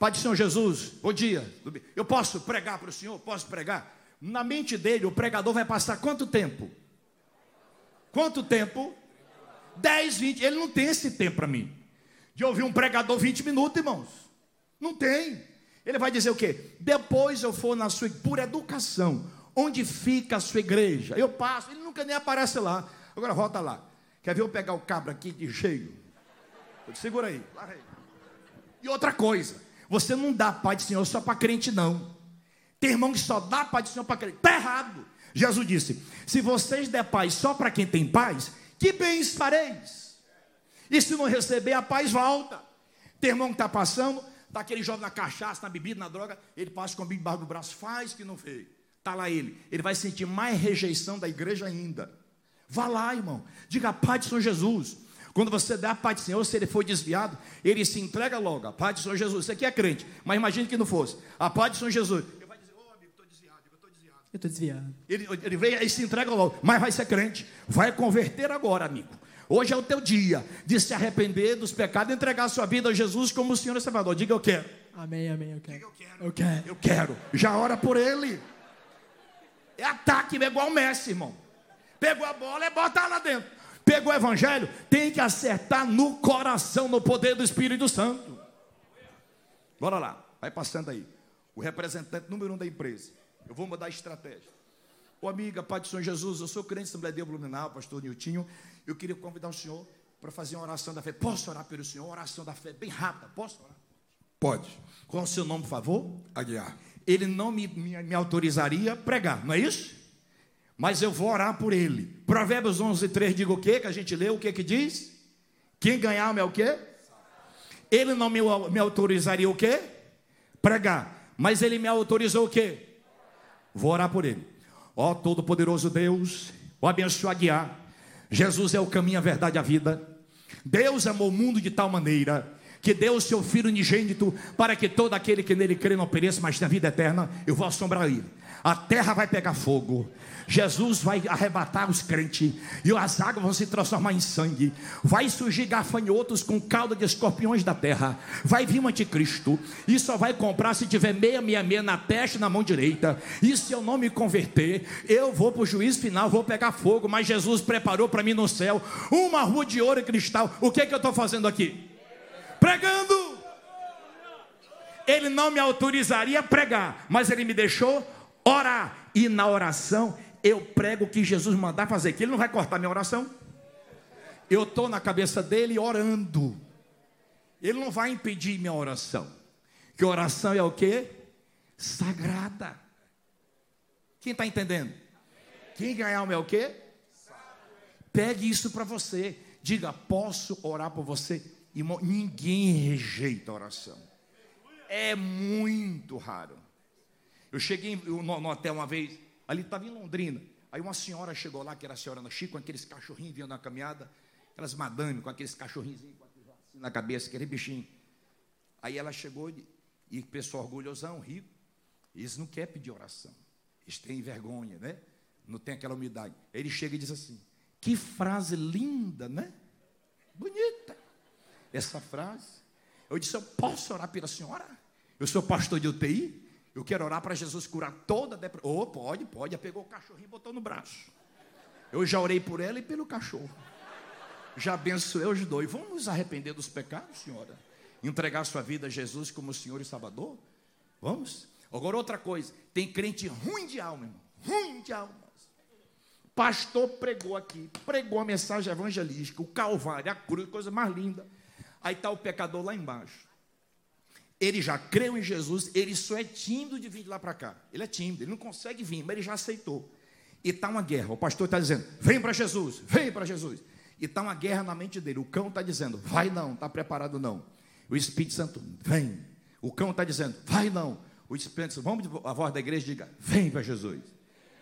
Pai do Senhor Jesus, bom dia. Eu posso pregar para o Senhor? Posso pregar? Na mente dele, o pregador vai passar quanto tempo? Quanto tempo? 10, 20. Ele não tem esse tempo para mim. De ouvir um pregador 20 minutos, irmãos. Não tem. Ele vai dizer o quê? Depois eu for na sua, por educação, onde fica a sua igreja? Eu passo, ele nunca nem aparece lá. Agora volta lá. Quer ver eu pegar o cabra aqui de cheio? Segura aí. E outra coisa, você não dá paz do Senhor só para crente, não. Tem irmão que só dá paz do Senhor para crente. Está errado. Jesus disse: se vocês der paz só para quem tem paz, que bens fareis? E se não receber, a paz volta. Tem irmão que está passando, está aquele jovem na cachaça, na bebida, na droga, ele passa com o bico do braço, faz que não fez. Está lá ele. Ele vai sentir mais rejeição da igreja ainda. Vá lá, irmão. Diga a paz de Senhor Jesus. Quando você dá a paz do Senhor, se ele for desviado, ele se entrega logo. A paz de Senhor Jesus. Você aqui é crente, mas imagine que não fosse. A paz de Senhor Jesus. Ele vai dizer, ô oh, amigo, estou desviado. Eu estou desviado. Eu estou desviado. Ele, ele veio e se entrega logo. Mas vai ser crente. Vai converter agora, amigo. Hoje é o teu dia de se arrepender dos pecados e entregar a sua vida a Jesus como o Senhor e Salvador. Diga eu quero. Amém, amém, eu quero. Diga eu quero. Eu quero. Eu quero. Já ora por ele. É ataque, é igual o Messi, irmão. Pegou a bola e bota lá dentro. Pegou o evangelho, tem que acertar no coração, no poder do Espírito Santo. Bora lá, vai passando aí. O representante número um da empresa. Eu vou mudar a estratégia. Ô amiga, Pai do Senhor Jesus, eu sou crente Assembleia de Blumenau, pastor Niltinho. Eu queria convidar o senhor para fazer uma oração da fé. Posso orar pelo senhor? Uma oração da fé bem rápida. Posso orar? Pode. Qual é o seu nome, por favor? Aguiar. Ele não me, me, me autorizaria a pregar, não é isso? Mas eu vou orar por ele. Provérbios 11, 3 diga o quê? Que a gente lê, o que que diz? Quem ganhar é o quê? Ele não me, me autorizaria o quê? Pregar. Mas ele me autorizou o quê? Vou orar por ele. Ó Todo-Poderoso Deus, o abençoa guiar. Jesus é o caminho, a verdade e a vida. Deus amou o mundo de tal maneira que deu o seu Filho unigênito para que todo aquele que nele crê não pereça, mas tenha vida eterna. Eu vou assombrar ele. A terra vai pegar fogo. Jesus vai arrebatar os crentes e as águas vão se transformar em sangue. Vai surgir gafanhotos com cauda de escorpiões da terra. Vai vir um anticristo e só vai comprar se tiver meia, meia, meia na testa e na mão direita. E se eu não me converter, eu vou para o juízo final, vou pegar fogo. Mas Jesus preparou para mim no céu uma rua de ouro e cristal. O que, é que eu estou fazendo aqui? Pregando. Ele não me autorizaria a pregar, mas ele me deixou orar. E na oração eu prego o que Jesus mandar fazer, que ele não vai cortar minha oração. Eu estou na cabeça dele orando. Ele não vai impedir minha oração. Que oração é o que? Sagrada. Quem está entendendo? Quem ganhar alma é o quê? Pegue isso para você. Diga, posso orar por você? Irmão, ninguém rejeita a oração. É muito raro. Eu cheguei no, no hotel uma vez, ali estava em Londrina. Aí uma senhora chegou lá, que era a senhora Chico, com aqueles cachorrinhos vindo na caminhada, aquelas madame com aqueles cachorrinhos assim na cabeça, aquele bichinho. Aí ela chegou e, e pessoal orgulhosão, rico, eles não querem pedir oração. Eles têm vergonha, né? Não tem aquela umidade. Ele chega e diz assim: Que frase linda, né? Bonita. Essa frase. Eu disse: Eu posso orar pela senhora? Eu sou pastor de UTI. Eu quero orar para Jesus curar toda a depressão. Oh, pode, pode. Ela pegou o cachorrinho e botou no braço. Eu já orei por ela e pelo cachorro. Já abençoei os dois. Vamos nos arrepender dos pecados, senhora? Entregar sua vida a Jesus como Senhor e Salvador? Vamos? Agora, outra coisa: tem crente ruim de alma, irmão. Ruim de almas. Pastor pregou aqui, pregou a mensagem evangelística, o Calvário, a cruz, coisa mais linda. Aí está o pecador lá embaixo. Ele já creu em Jesus, ele só é tímido de vir de lá para cá. Ele é tímido, ele não consegue vir, mas ele já aceitou. E está uma guerra. O pastor está dizendo: vem para Jesus, vem para Jesus. E está uma guerra na mente dele. O cão está dizendo: vai não, está preparado não. O Espírito Santo, vem. O cão está dizendo: vai não. O Espírito Santo, vamos a voz da igreja diga: vem para Jesus.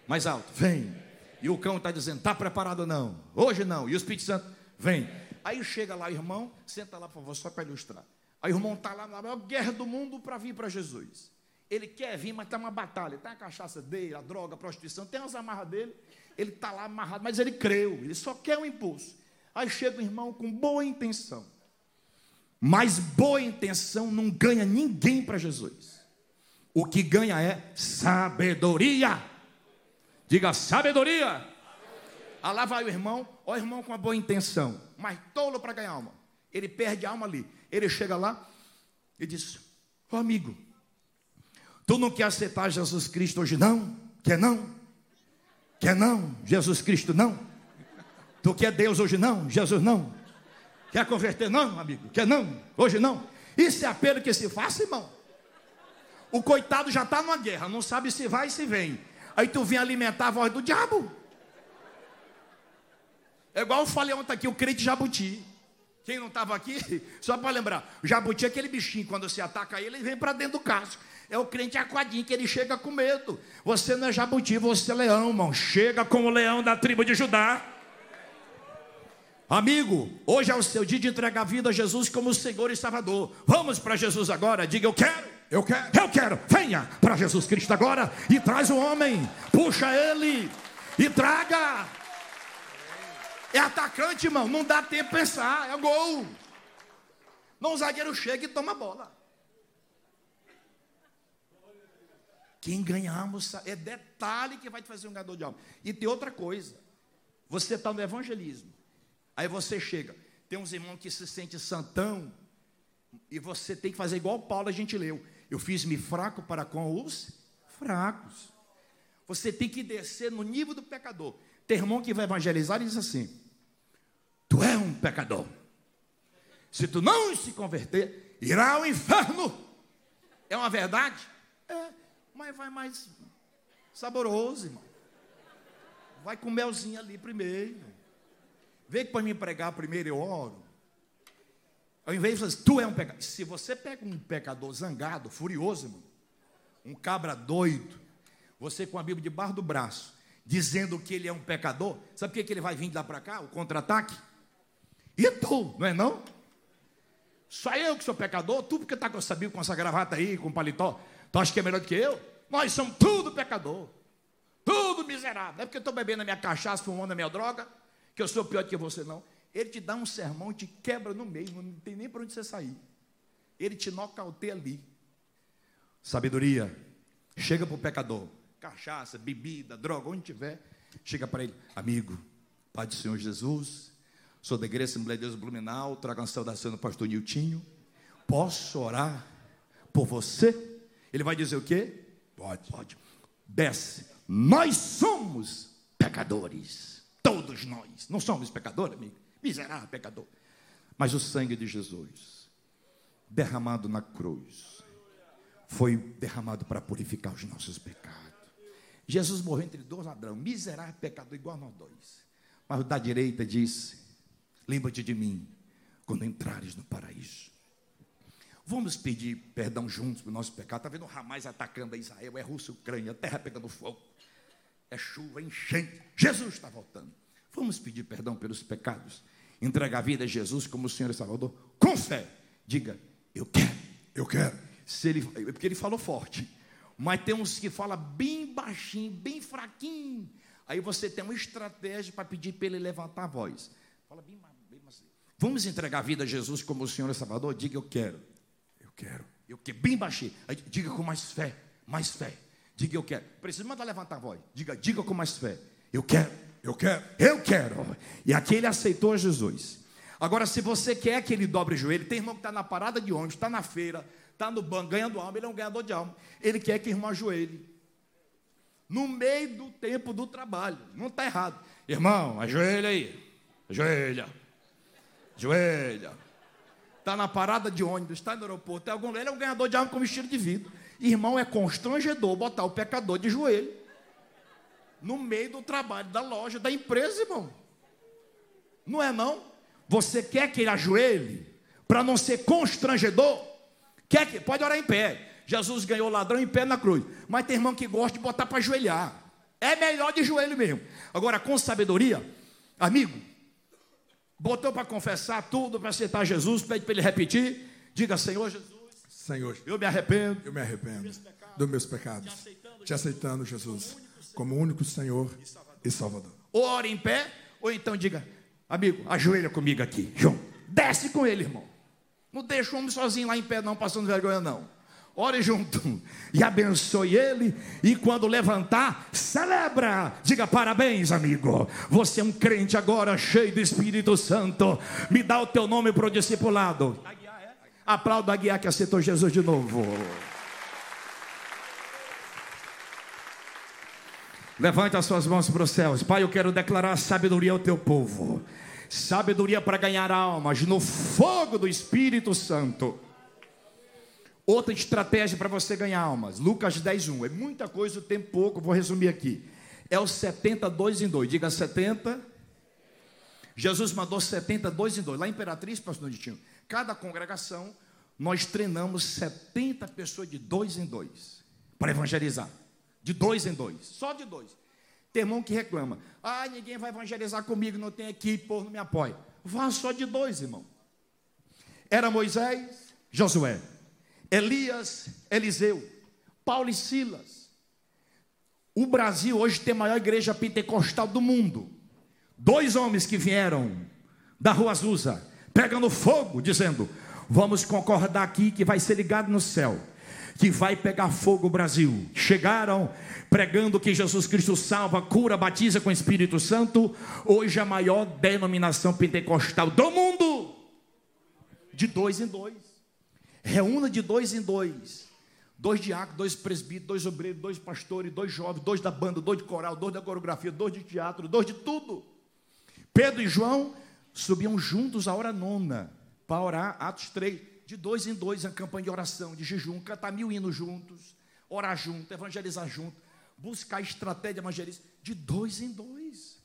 Mais alto, vem. E o cão está dizendo: está preparado não? Hoje não. E o Espírito Santo, vem. Aí chega lá o irmão, senta lá, por favor, só para ilustrar. Aí o irmão está lá na maior guerra do mundo para vir para Jesus. Ele quer vir, mas está uma batalha. Está a cachaça dele, a droga, a prostituição, tem as amarras dele. Ele está lá amarrado, mas ele creu, ele só quer um impulso. Aí chega o irmão com boa intenção. Mas boa intenção não ganha ninguém para Jesus. O que ganha é sabedoria. Diga sabedoria. Ah, lá vai o irmão, ó, o irmão com uma boa intenção, mas tolo para ganhar alma. Ele perde a alma ali. Ele chega lá e diz: Ó oh, amigo, tu não quer aceitar Jesus Cristo hoje não? Quer não? Quer não? Jesus Cristo não? Tu quer Deus hoje não? Jesus não? Quer converter não, amigo? Quer não? Hoje não? Isso é apelo que se faça, irmão. O coitado já está numa guerra, não sabe se vai e se vem. Aí tu vem alimentar a voz do diabo. É igual eu falei ontem aqui, o crente jabuti. Quem não estava aqui, [LAUGHS] só para lembrar, o jabuti é aquele bichinho, quando você ataca ele, ele vem para dentro do casco. É o crente aquadinho que ele chega com medo. Você não é jabuti, você é leão, irmão. Chega como o leão da tribo de Judá. Amigo, hoje é o seu dia de entregar a vida a Jesus como Senhor e Salvador. Vamos para Jesus agora. Diga, eu quero. Eu quero. Eu quero. Venha para Jesus Cristo agora e traz o homem. Puxa ele e traga. É atacante, irmão. Não dá tempo de pensar. É gol. Não, o zagueiro chega e toma a bola. Quem ganhamos é detalhe que vai te fazer um ganhador de alma. E tem outra coisa. Você está no evangelismo. Aí você chega. Tem uns irmãos que se sente santão. E você tem que fazer igual Paulo a gente leu. Eu fiz-me fraco para com os fracos. Você tem que descer no nível do pecador. Tem irmão que vai evangelizar e diz assim: Tu é um pecador. Se tu não se converter, irá ao inferno. É uma verdade? É, mas vai mais saboroso, irmão. Vai com melzinho ali primeiro. Vem para me pregar primeiro, eu oro. Ao invés de falar, assim, tu é um pecador. Se você pega um pecador zangado, furioso, irmão, um cabra doido, você com a Bíblia debaixo do braço, dizendo que ele é um pecador, sabe o que, ele vai vir de lá para cá? O contra-ataque? E tu, não é não? Só eu que sou pecador, tu porque está com essa Bíblia, com essa gravata aí, com paletó, tu acha que é melhor do que eu? Nós somos tudo pecador, tudo miserável. Não é porque eu estou bebendo a minha cachaça, fumando a minha droga, que eu sou pior do que você, não. Ele te dá um sermão te quebra no meio, não tem nem para onde você sair. Ele te nocauteia ali. Sabedoria. Chega para o pecador. Cachaça, bebida, droga, onde tiver. Chega para ele, amigo, Pai do Senhor Jesus, sou da Igreja Assembleia de Deus Blumenau, trago a saudação do pastor Niltinho. Posso orar por você? Ele vai dizer o quê? Pode. Pode. Desce. Nós somos pecadores. Todos nós. Não somos pecadores, amigo? Miserável pecador. Mas o sangue de Jesus, derramado na cruz, foi derramado para purificar os nossos pecados. Jesus morreu entre dois ladrões, miserável pecador igual a nós dois. Mas o da direita disse: Lembra-te de mim quando entrares no paraíso. Vamos pedir perdão juntos pelo nosso pecado. Está vendo o Hamas atacando a Israel, é Rússia, Ucrânia, terra pegando fogo, é chuva, é enchente. Jesus está voltando. Vamos pedir perdão pelos pecados. Entregar a vida a Jesus como o Senhor e Salvador. Com fé. Diga, eu quero. Eu quero. Se ele, porque ele falou forte. Mas tem uns que falam bem baixinho, bem fraquinho. Aí você tem uma estratégia para pedir para ele levantar a voz. Fala bem, bem assim. Vamos entregar a vida a Jesus como o Senhor e Salvador? Diga, eu quero. Eu quero. Eu quero, bem baixinho. Aí, diga com mais fé, mais fé. Diga, eu quero. Precisa mandar levantar a voz. Diga, diga com mais fé. Eu quero. Eu quero. Eu quero. E aqui ele aceitou Jesus. Agora, se você quer que ele dobre o joelho, tem irmão que está na parada de ônibus, está na feira, está no banco, ganhando alma, ele é um ganhador de alma. Ele quer que irmão ajoelhe. No meio do tempo do trabalho. Não está errado. Irmão, ajoelha aí. Ajoelha. Ajoelha. Está na parada de ônibus, está no aeroporto, tem algum, ele é um ganhador de alma com estilo de vida. Irmão, é constrangedor botar o pecador de joelho no meio do trabalho, da loja, da empresa, irmão. Não é não? Você quer que ele ajoelhe para não ser constrangedor? Quer que pode orar em pé. Jesus ganhou o ladrão em pé na cruz. Mas tem irmão que gosta de botar para ajoelhar. É melhor de joelho mesmo. Agora, com sabedoria, amigo, botou para confessar tudo, para aceitar Jesus, pede para ele repetir. Diga, Senhor Jesus. Senhor, eu me arrependo. Eu me arrependo dos meus pecados. Te aceitando, Jesus, como único Senhor e Salvador. Ou ore em pé, ou então diga, amigo, ajoelha comigo aqui. João, desce com ele, irmão. Não deixa o homem sozinho lá em pé, não, passando vergonha, não. Ore junto e abençoe ele. E quando levantar, celebra. Diga parabéns, amigo. Você é um crente agora, cheio do Espírito Santo. Me dá o teu nome para o discipulado. Aplauda a guiar que aceitou Jesus de novo. Levante as suas mãos para os céus. Pai, eu quero declarar sabedoria ao teu povo. Sabedoria para ganhar almas no fogo do Espírito Santo. Outra estratégia para você ganhar almas. Lucas 10, 1. É muita coisa, o tempo pouco, vou resumir aqui. É o 70, 2 em 2. Diga 70. Jesus mandou 70, 2 em 2. Lá em Imperatriz, pastor Ditinho, cada congregação, nós treinamos 70 pessoas de dois em dois para evangelizar. De dois em dois, só de dois. Tem irmão que reclama: ah, ninguém vai evangelizar comigo, não tem equipe, povo não me apoia. Vá só de dois, irmão. Era Moisés, Josué, Elias, Eliseu, Paulo e Silas. O Brasil hoje tem a maior igreja pentecostal do mundo. Dois homens que vieram da rua Azusa, pegando fogo, dizendo: Vamos concordar aqui que vai ser ligado no céu que vai pegar fogo o Brasil. Chegaram pregando que Jesus Cristo salva, cura, batiza com o Espírito Santo. Hoje a maior denominação pentecostal do mundo. De dois em dois. Reúna de dois em dois. Dois diáconos, dois presbíteros, dois obreiros, dois pastores, dois jovens, dois da banda, dois de coral, dois da coreografia, dois de teatro, dois de tudo. Pedro e João subiam juntos a hora nona para orar, Atos 3 de dois em dois, a campanha de oração, de jejum, cantar mil hinos juntos, orar junto, evangelizar junto, buscar estratégia evangelista, de dois em dois.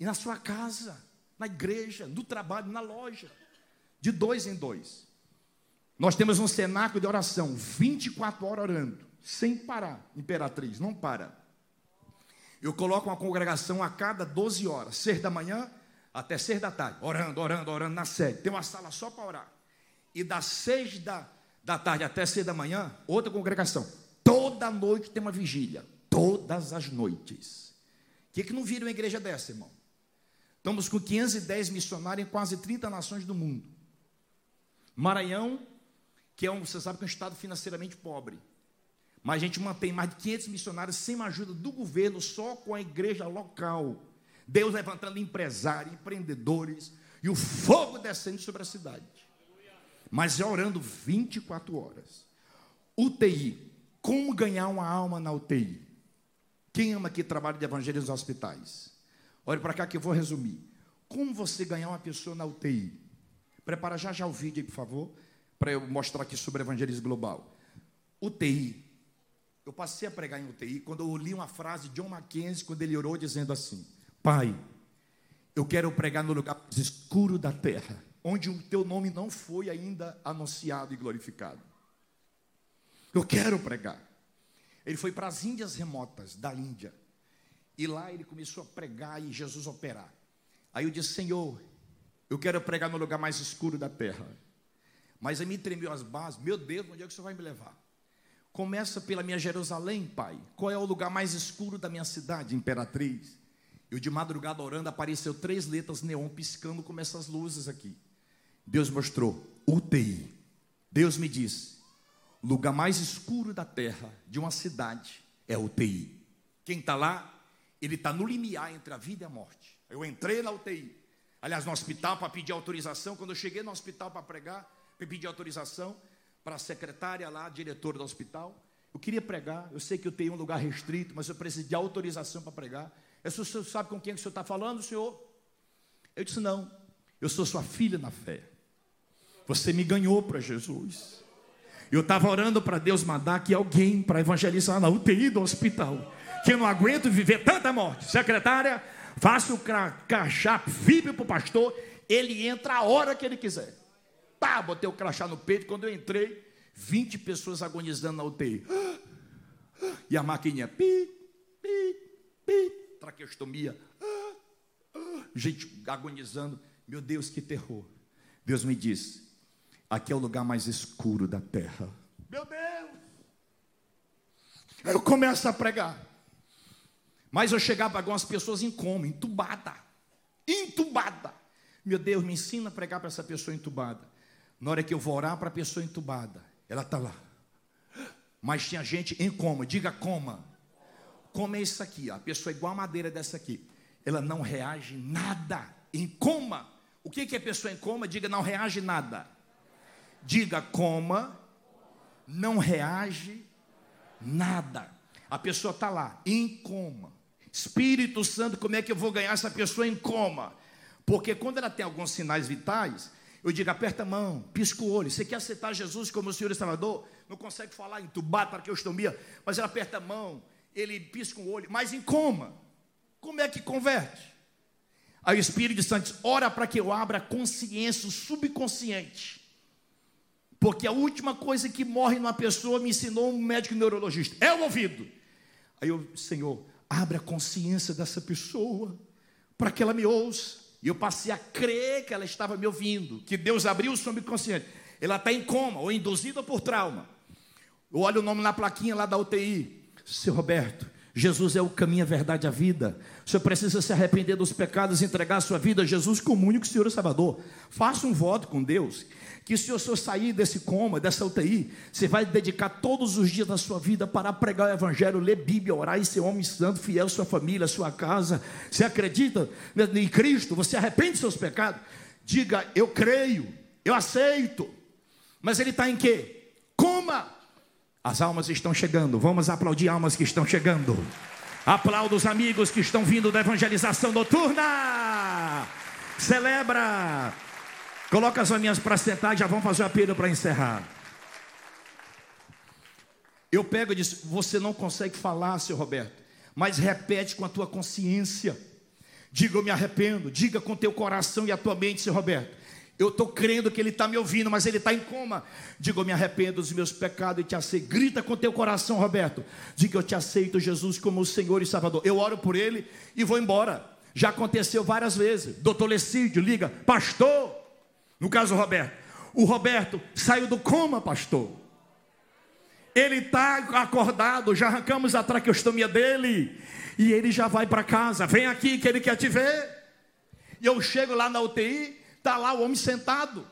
E na sua casa, na igreja, no trabalho, na loja, de dois em dois. Nós temos um cenáculo de oração, 24 horas orando, sem parar, imperatriz, não para. Eu coloco uma congregação a cada 12 horas, seis da manhã até seis da tarde, orando, orando, orando na sede. Tem uma sala só para orar e das seis da, da tarde até seis da manhã, outra congregação. Toda noite tem uma vigília. Todas as noites. O que, que não vira uma igreja dessa, irmão? Estamos com 510 missionários em quase 30 nações do mundo. Maranhão, que é um, você sabe que é um estado financeiramente pobre. Mas a gente mantém mais de 500 missionários sem a ajuda do governo, só com a igreja local. Deus levantando empresários, empreendedores e o fogo descendo sobre a cidade. Mas é orando 24 horas. UTI, como ganhar uma alma na UTI? Quem ama aqui trabalho de evangelho nos hospitais? Olhe para cá que eu vou resumir. Como você ganhar uma pessoa na UTI? Prepara já já o vídeo aí, por favor, para eu mostrar aqui sobre evangelismo global. UTI. Eu passei a pregar em UTI quando eu li uma frase de John Mackenzie, quando ele orou dizendo assim: Pai, eu quero pregar no lugar mais escuro da terra, onde o teu nome não foi ainda anunciado e glorificado. Eu quero pregar. Ele foi para as Índias remotas da Índia. E lá ele começou a pregar e Jesus operar. Aí eu disse: Senhor, eu quero pregar no lugar mais escuro da terra. Mas aí me tremeu as bases. Meu Deus, onde é que o Senhor vai me levar? Começa pela minha Jerusalém, Pai. Qual é o lugar mais escuro da minha cidade, Imperatriz? Eu de madrugada orando, apareceu três letras neon piscando como essas luzes aqui. Deus mostrou UTI. Deus me disse: o lugar mais escuro da terra de uma cidade é UTI. Quem está lá, ele está no limiar entre a vida e a morte. Eu entrei na UTI, aliás, no hospital para pedir autorização. Quando eu cheguei no hospital para pregar, eu pedi autorização para a secretária lá, a diretora do hospital. Eu queria pregar, eu sei que eu tenho um lugar restrito, mas eu preciso de autorização para pregar. Eu, o senhor sabe com quem que o senhor está falando, senhor? Eu disse: Não, eu sou sua filha na fé. Você me ganhou para Jesus. Eu estava orando para Deus mandar aqui alguém para evangelizar na UTI do hospital. Que eu não aguento viver tanta morte. Secretária, faça o crachá, vive para o pastor. Ele entra a hora que ele quiser. Pá, botei o crachá no peito. Quando eu entrei, 20 pessoas agonizando na UTI. E a maquininha, pi, pi, pi, traqueostomia. Gente agonizando. Meu Deus, que terror. Deus me disse: Aqui é o lugar mais escuro da terra. Meu Deus! Aí eu começo a pregar. Mas eu chegava para algumas pessoas em coma, entubada. Entubada. Meu Deus, me ensina a pregar para essa pessoa entubada. Na hora que eu vou orar para a pessoa entubada, ela está lá. Mas tinha gente em coma, diga coma. Coma é isso aqui, ó. a pessoa é igual a madeira dessa aqui. Ela não reage nada. Em coma. O que é pessoa em coma? Diga, não reage nada. Diga coma, não reage nada. A pessoa está lá, em coma. Espírito Santo, como é que eu vou ganhar essa pessoa em coma? Porque quando ela tem alguns sinais vitais, eu digo, aperta a mão, pisca o olho. Você quer aceitar Jesus como o Senhor e Salvador? Não consegue falar, entubar, traqueostomia, mas ela aperta a mão, ele pisca o olho, mas em coma. Como é que converte? Aí o Espírito Santo ora para que eu abra a consciência, o subconsciente. Porque a última coisa que morre numa pessoa me ensinou um médico neurologista: é o ouvido. Aí eu, Senhor, abre a consciência dessa pessoa para que ela me ouça. E eu passei a crer que ela estava me ouvindo, que Deus abriu o subconsciente. Ela está em coma ou induzida por trauma. Eu olho o nome na plaquinha lá da UTI. Seu Roberto, Jesus é o caminho, a verdade e a vida. O senhor precisa se arrepender dos pecados e entregar a sua vida a Jesus como único Senhor e Salvador. Faça um voto com Deus que se o senhor sair desse coma, dessa UTI, você vai dedicar todos os dias da sua vida para pregar o Evangelho, ler Bíblia, orar e ser homem santo, fiel à sua família, à sua casa. Você acredita em Cristo? Você arrepende dos seus pecados? Diga, eu creio, eu aceito. Mas ele está em quê? Coma. As almas estão chegando. Vamos aplaudir almas que estão chegando. Aplauda os amigos que estão vindo da evangelização noturna. Celebra. Coloca as minhas para sentar, já vamos fazer o apelo para encerrar. Eu pego e disse: Você não consegue falar, seu Roberto, mas repete com a tua consciência. Diga, eu me arrependo. Diga com teu coração e a tua mente, seu Roberto. Eu estou crendo que ele está me ouvindo, mas ele está em coma. Diga, eu me arrependo dos meus pecados e te aceito. Grita com teu coração, Roberto. Diga, eu te aceito, Jesus, como o Senhor e Salvador. Eu oro por ele e vou embora. Já aconteceu várias vezes. Doutor Lecídio liga, pastor, no caso Roberto, o Roberto saiu do coma, pastor. Ele está acordado, já arrancamos a traqueostomia dele. E ele já vai para casa. Vem aqui que ele quer te ver. E eu chego lá na UTI, está lá o homem sentado.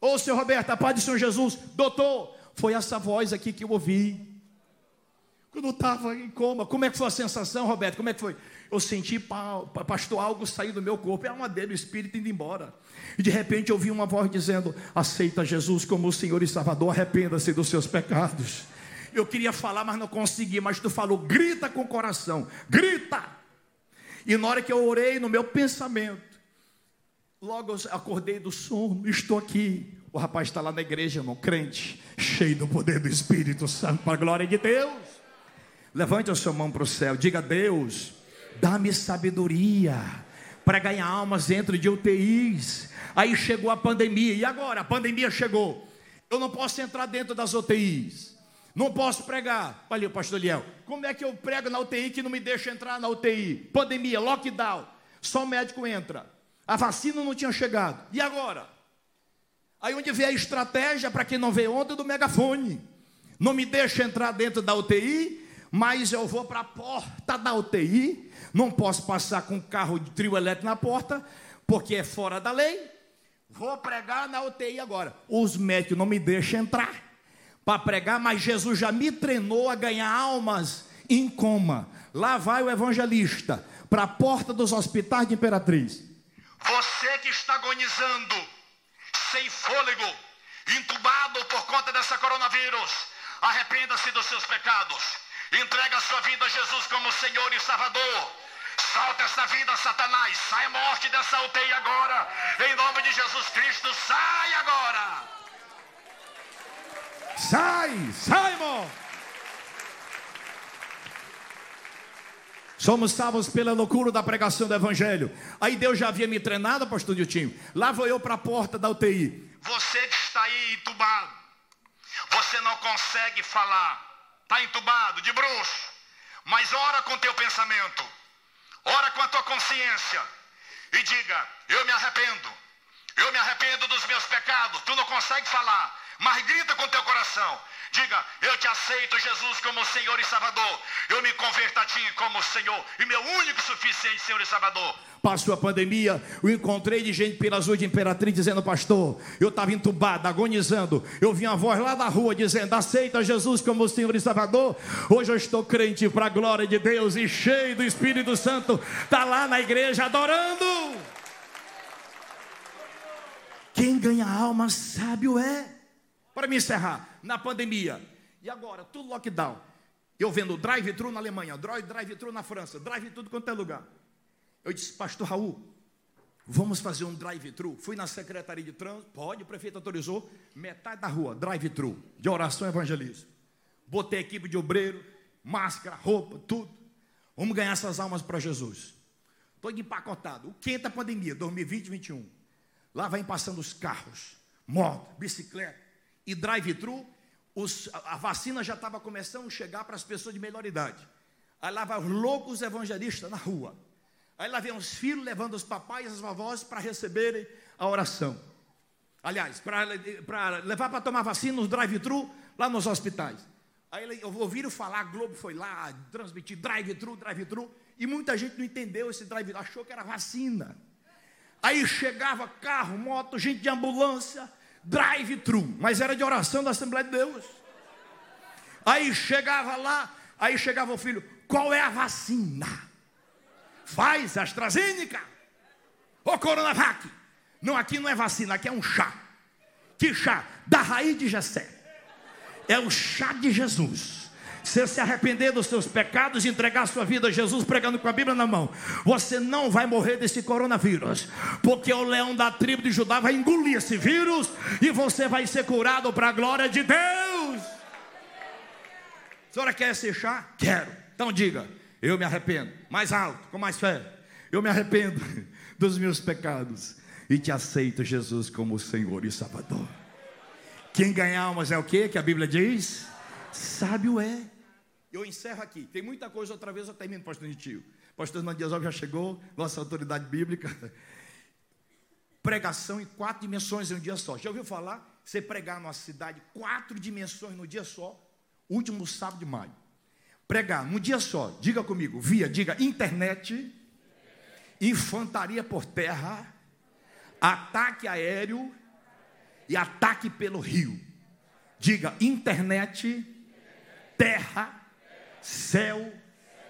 Ô, senhor Roberto, a paz do Senhor Jesus. Doutor, foi essa voz aqui que eu ouvi. Quando eu estava em coma. Como é que foi a sensação, Roberto? Como é que foi? Eu senti, pastor, algo sair do meu corpo, é uma dele, o Espírito indo embora. E de repente eu ouvi uma voz dizendo: Aceita Jesus como o Senhor e Salvador, arrependa-se dos seus pecados. Eu queria falar, mas não consegui. Mas tu falou, grita com o coração, grita. E na hora que eu orei no meu pensamento, logo eu acordei do sono, estou aqui. O rapaz está lá na igreja, irmão, crente, cheio do poder do Espírito Santo, para a glória de Deus. Levante a sua mão para o céu, diga: Deus, dá-me sabedoria para ganhar almas dentro de UTIs. Aí chegou a pandemia, e agora? A pandemia chegou. Eu não posso entrar dentro das UTIs. Não posso pregar. Olha, pastor Liel, como é que eu prego na UTI que não me deixa entrar na UTI? Pandemia, lockdown. Só o médico entra. A vacina não tinha chegado. E agora? Aí onde vem a estratégia para quem não veio ontem do megafone. Não me deixa entrar dentro da UTI, mas eu vou para a porta da UTI. Não posso passar com carro de trio elétrico na porta, porque é fora da lei. Vou pregar na UTI agora. Os médicos não me deixam entrar para pregar, mas Jesus já me treinou a ganhar almas em coma. Lá vai o evangelista para a porta dos hospitais de Imperatriz. Você que está agonizando, sem fôlego, entubado por conta dessa coronavírus, arrependa-se dos seus pecados. Entrega a sua vida a Jesus como Senhor e Salvador. Salta essa vida, Satanás. Sai morte dessa UTI agora. Em nome de Jesus Cristo, sai agora. Sai, sai, irmão. Somos salvos pela loucura da pregação do Evangelho. Aí Deus já havia me treinado, pastor Diltinho. Lá vou eu para a porta da UTI. Você que está aí entubado, você não consegue falar, está entubado, de bruxo. Mas ora com teu pensamento, ora com a tua consciência e diga: Eu me arrependo, eu me arrependo dos meus pecados. Tu não consegue falar, mas grita com teu coração. Diga, eu te aceito, Jesus, como Senhor e Salvador. Eu me converto a Ti como Senhor e meu único suficiente Senhor e Salvador. Passou a pandemia, eu encontrei de gente pelas ruas de Imperatriz dizendo, pastor, eu estava entubado, agonizando. Eu vi uma voz lá da rua dizendo, aceita Jesus como Senhor e Salvador. Hoje eu estou crente para a glória de Deus e cheio do Espírito Santo. Está lá na igreja adorando. Quem ganha alma sábio é. Para me encerrar, na pandemia. E agora, tudo lockdown. Eu vendo drive-thru na Alemanha, drive-thru na França, drive-thru quanto é lugar. Eu disse, pastor Raul, vamos fazer um drive-thru. Fui na Secretaria de Trânsito, pode, o prefeito autorizou, metade da rua, drive-thru, de oração e evangelismo. Botei equipe de obreiro, máscara, roupa, tudo. Vamos ganhar essas almas para Jesus. Estou empacotado. O quente da pandemia, 2020 2021. Lá vai passando os carros, moto, bicicleta e drive-thru, a vacina já estava começando a chegar para as pessoas de melhor idade. Aí lá vai os loucos evangelistas na rua. Aí lá vem os filhos levando os papais e as vovós para receberem a oração. Aliás, para levar para tomar vacina nos drive-thru lá nos hospitais. Aí ouviram falar, a Globo foi lá transmitir drive-thru, drive-thru, e muita gente não entendeu esse drive-thru, achou que era vacina. Aí chegava carro, moto, gente de ambulância, drive-thru, mas era de oração da Assembleia de Deus. Aí chegava lá, aí chegava o filho, qual é a vacina? Faz AstraZeneca ou Coronavac? Não, aqui não é vacina, aqui é um chá. Que chá? Da raiz de Jessé. É o chá de Jesus você se arrepender dos seus pecados e entregar sua vida a Jesus pregando com a Bíblia na mão, você não vai morrer desse coronavírus, porque o leão da tribo de Judá vai engolir esse vírus e você vai ser curado para a glória de Deus. A senhora quer ser chá? Quero. Então diga, eu me arrependo. Mais alto, com mais fé. Eu me arrependo [LAUGHS] dos meus pecados e te aceito, Jesus, como Senhor e Salvador. Quem ganha almas é o que que a Bíblia diz? Sábio é. Eu encerro aqui. Tem muita coisa, outra vez eu termino, pastor Nitio. Pastor Mandiazov já chegou, nossa autoridade bíblica. [LAUGHS] Pregação em quatro dimensões em um dia só. Já ouviu falar? Você pregar numa cidade quatro dimensões no dia só? Último sábado de maio. Pregar num dia só, diga comigo, via, diga internet, infantaria por terra, ataque aéreo e ataque pelo rio. Diga internet, terra, céu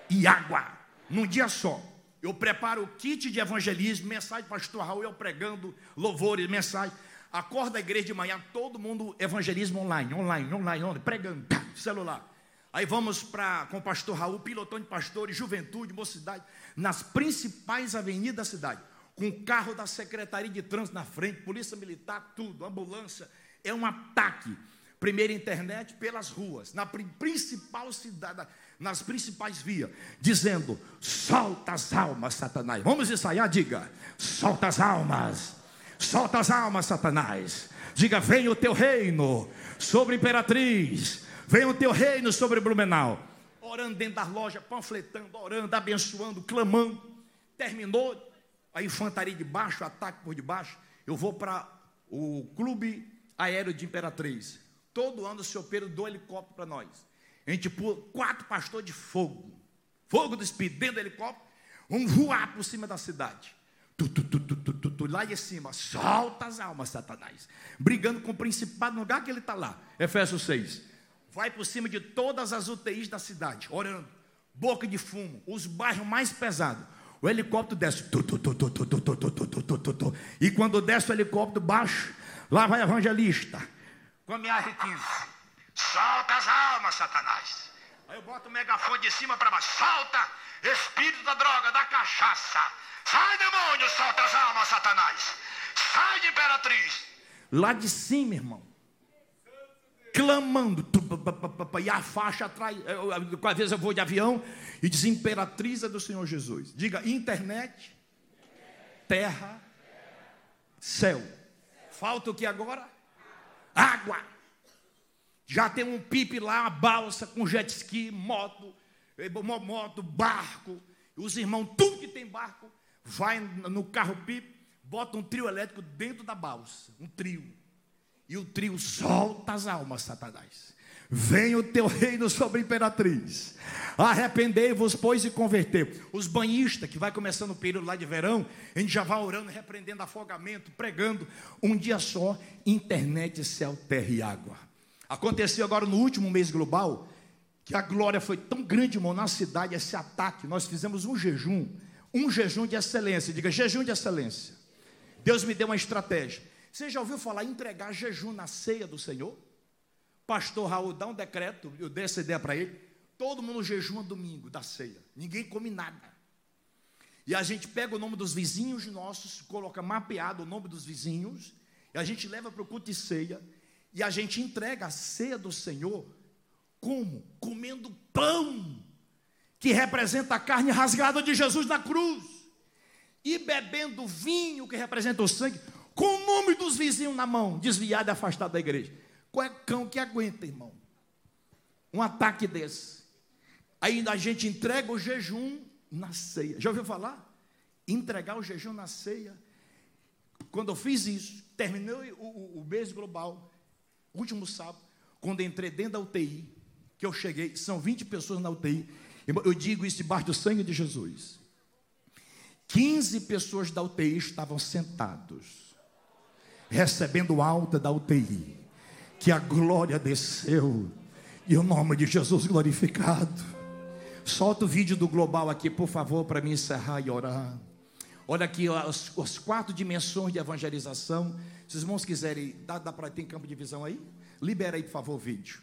e água, num dia só. Eu preparo o kit de evangelismo, mensagem pastor Raul, eu pregando, louvores, mensagem. Acorda a igreja de manhã, todo mundo evangelismo online, online, online, online pregando, celular. Aí vamos para com o pastor Raul, pilotão de pastores, juventude, mocidade, nas principais avenidas da cidade, com carro da Secretaria de Trânsito na frente, polícia militar, tudo, ambulância. É um ataque. Primeiro internet pelas ruas, na principal cidade, nas principais vias, dizendo: solta as almas, Satanás. Vamos ensaiar, diga: solta as almas, solta as almas, Satanás. Diga: vem o teu reino sobre imperatriz, vem o teu reino sobre Blumenau. Orando dentro das lojas, panfletando, orando, abençoando, clamando. Terminou a infantaria de baixo, ataque por debaixo. Eu vou para o clube aéreo de Imperatriz. Todo ano o senhor Pedro do helicóptero para nós. A gente pula quatro pastores de fogo. Fogo do Espírito dentro do helicóptero. Vamos voar por cima da cidade. Tu, tu, tu, lá em cima, solta as almas, Satanás. Brigando com o principado no lugar que ele está lá. Efésios 6. Vai por cima de todas as UTIs da cidade, orando. Boca de fumo, os bairros mais pesados. O helicóptero desce. E quando desce o helicóptero baixo, lá vai evangelista. A minha R15. Solta as almas, Satanás. Aí eu boto o megafone de cima para baixo. Solta, espírito da droga, da cachaça. Sai, demônio, solta as almas, Satanás. Sai de imperatriz. Lá de cima, irmão. Clamando. E a faixa atrás. Às vezes eu vou de avião e diz imperatriz é do Senhor Jesus. Diga internet, terra, céu. Falta o que agora? Água. Já tem um pipe lá, uma balsa com jet ski, moto, eh, moto, barco. Os irmãos, tudo que tem barco, vai no carro pipe, bota um trio elétrico dentro da balsa. Um trio. E o trio solta as almas, Satanás. Vem o teu reino sobre a imperatriz. Arrependei-vos, pois, e convertei. Os banhistas, que vai começando o período lá de verão, a gente já vai orando, repreendendo afogamento, pregando. Um dia só, internet, céu, terra e água. Aconteceu agora no último mês global, que a glória foi tão grande, irmão, na cidade, esse ataque. Nós fizemos um jejum, um jejum de excelência. Diga, jejum de excelência. Deus me deu uma estratégia. Você já ouviu falar em entregar jejum na ceia do Senhor? Pastor Raul dá um decreto, eu dei essa ideia para ele. Todo mundo jejuma domingo da ceia. Ninguém come nada. E a gente pega o nome dos vizinhos nossos, coloca mapeado o nome dos vizinhos, e a gente leva para o culto de ceia. E a gente entrega a ceia do Senhor como? Comendo pão, que representa a carne rasgada de Jesus na cruz, e bebendo vinho, que representa o sangue, com o nome dos vizinhos na mão, desviado e afastado da igreja. Qual é cão que aguenta, irmão? Um ataque desse. Aí a gente entrega o jejum na ceia. Já ouviu falar? Entregar o jejum na ceia. Quando eu fiz isso, terminei o, o, o mês global, último sábado, quando entrei dentro da UTI, que eu cheguei, são 20 pessoas na UTI. Eu digo isso debaixo do sangue de Jesus. 15 pessoas da UTI estavam sentados, recebendo alta da UTI, que a glória desceu e o nome de Jesus glorificado. Solta o vídeo do global aqui, por favor, para me encerrar e orar. Olha aqui as, as quatro dimensões de evangelização se os irmãos quiserem, dá, dá para ter campo de visão aí? Libera aí, por favor, o vídeo.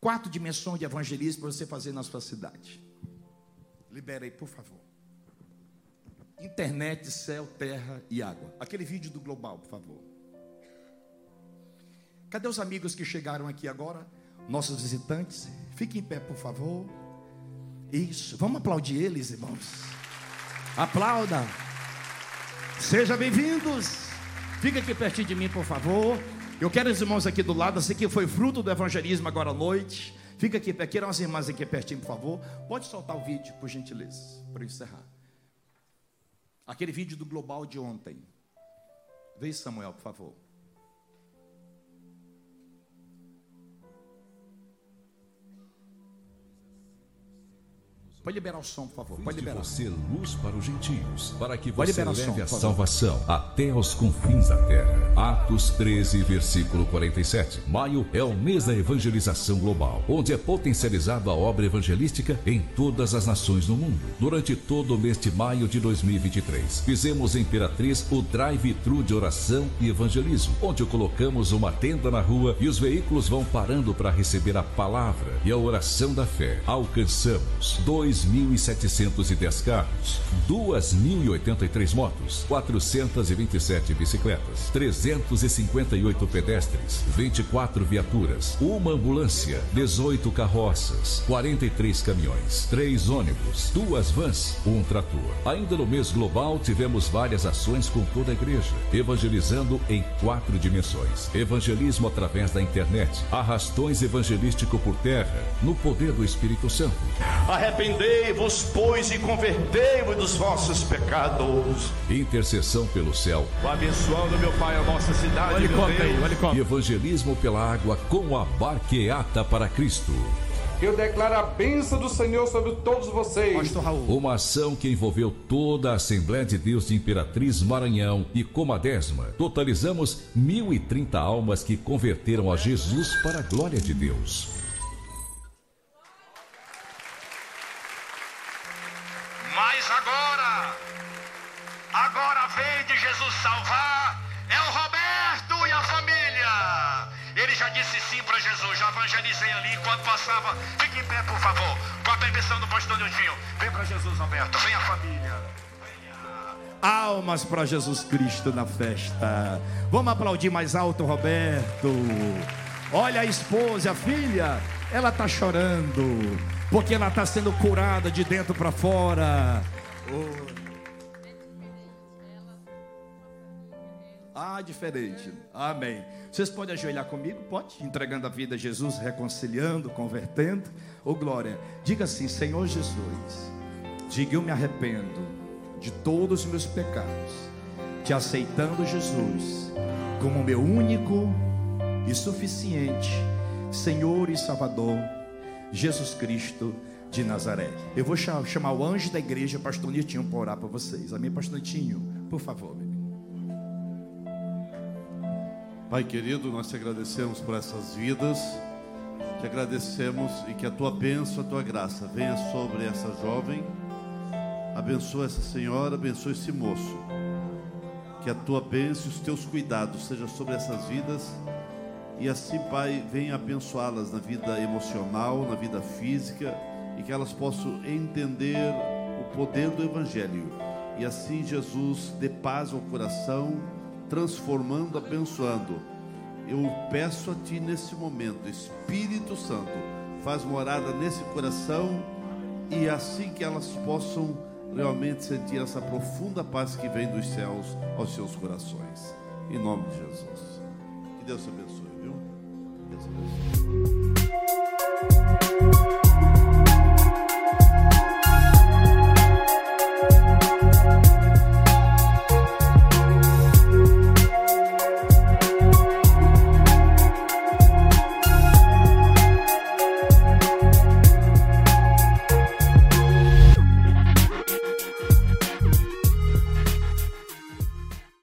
Quatro dimensões de evangelismo para você fazer na sua cidade. Libera aí, por favor. Internet, céu, terra e água. Aquele vídeo do global, por favor. Cadê os amigos que chegaram aqui agora? Nossos visitantes. Fiquem em pé, por favor. Isso. Vamos aplaudir eles, irmãos. Aplauda. Sejam bem-vindos. Fica aqui pertinho de mim, por favor. Eu quero os irmãos aqui do lado, assim que foi fruto do evangelismo agora à noite. Fica aqui, queiram as irmãs aqui pertinho, por favor. Pode soltar o vídeo, por gentileza, para encerrar. Aquele vídeo do global de ontem. Vê Samuel, por favor. Pode liberar o som, por favor. Pode de liberar. você luz para os gentios, para que você leve som, a salvação até aos confins da terra. Atos 13, versículo 47. Maio é o mês da evangelização global, onde é potencializada a obra evangelística em todas as nações do mundo. Durante todo o mês de maio de 2023, fizemos em Imperatriz o drive-thru de oração e evangelismo, onde colocamos uma tenda na rua e os veículos vão parando para receber a palavra e a oração da fé. Alcançamos 2.710 carros, 2.083 motos, 427 bicicletas, 358 pedestres, 24 viaturas, uma ambulância, 18 carroças, 43 caminhões, 3 ônibus, duas vans, um trator. Ainda no mês global tivemos várias ações com toda a igreja, evangelizando em quatro dimensões: evangelismo através da internet, arrastões evangelístico por terra, no poder do Espírito Santo. Arrependei-vos, pois, e convertei-vos dos vossos pecados. Intercessão pelo céu Abençoando, meu Pai, a nossa cidade, O meu aí, o Deus. helicóptero. evangelismo pela água com a barqueata para Cristo. Eu declaro a bênção do Senhor sobre todos vocês. Pastor Raul. Uma ação que envolveu toda a Assembleia de Deus de Imperatriz Maranhão e Comadésima. Totalizamos 1.030 almas que converteram a Jesus para a glória de Deus. Jesus salvar é o Roberto e a família. Ele já disse sim para Jesus, já evangelizei ali enquanto passava. Fique em pé, por favor, com a permissão do pastor Nildinho. Vem para Jesus, Roberto, vem a família. Almas para Jesus Cristo na festa. Vamos aplaudir mais alto, Roberto. Olha a esposa, a filha, ela está chorando, porque ela está sendo curada de dentro para fora. Oh. Ah, diferente. Amém. Vocês podem ajoelhar comigo? Pode? Entregando a vida a Jesus, reconciliando, convertendo. Ô glória. Diga assim: Senhor Jesus, diga eu me arrependo de todos os meus pecados, te aceitando Jesus como meu único e suficiente Senhor e Salvador, Jesus Cristo de Nazaré. Eu vou cha- chamar o anjo da igreja, pastor Nitinho, para orar para vocês. Amém, pastor Nitinho? Por favor, meu Pai querido, nós te agradecemos por essas vidas, te agradecemos e que a tua bênção, a tua graça venha sobre essa jovem, abençoa essa senhora, abençoa esse moço, que a tua bênção e os teus cuidados sejam sobre essas vidas. E assim, Pai, venha abençoá-las na vida emocional, na vida física e que elas possam entender o poder do Evangelho. E assim Jesus dê paz ao coração, transformando, abençoando. Eu peço a Ti nesse momento, Espírito Santo, faz morada nesse coração e assim que elas possam realmente sentir essa profunda paz que vem dos céus aos seus corações. Em nome de Jesus. Que Deus te abençoe, viu? Deus te abençoe.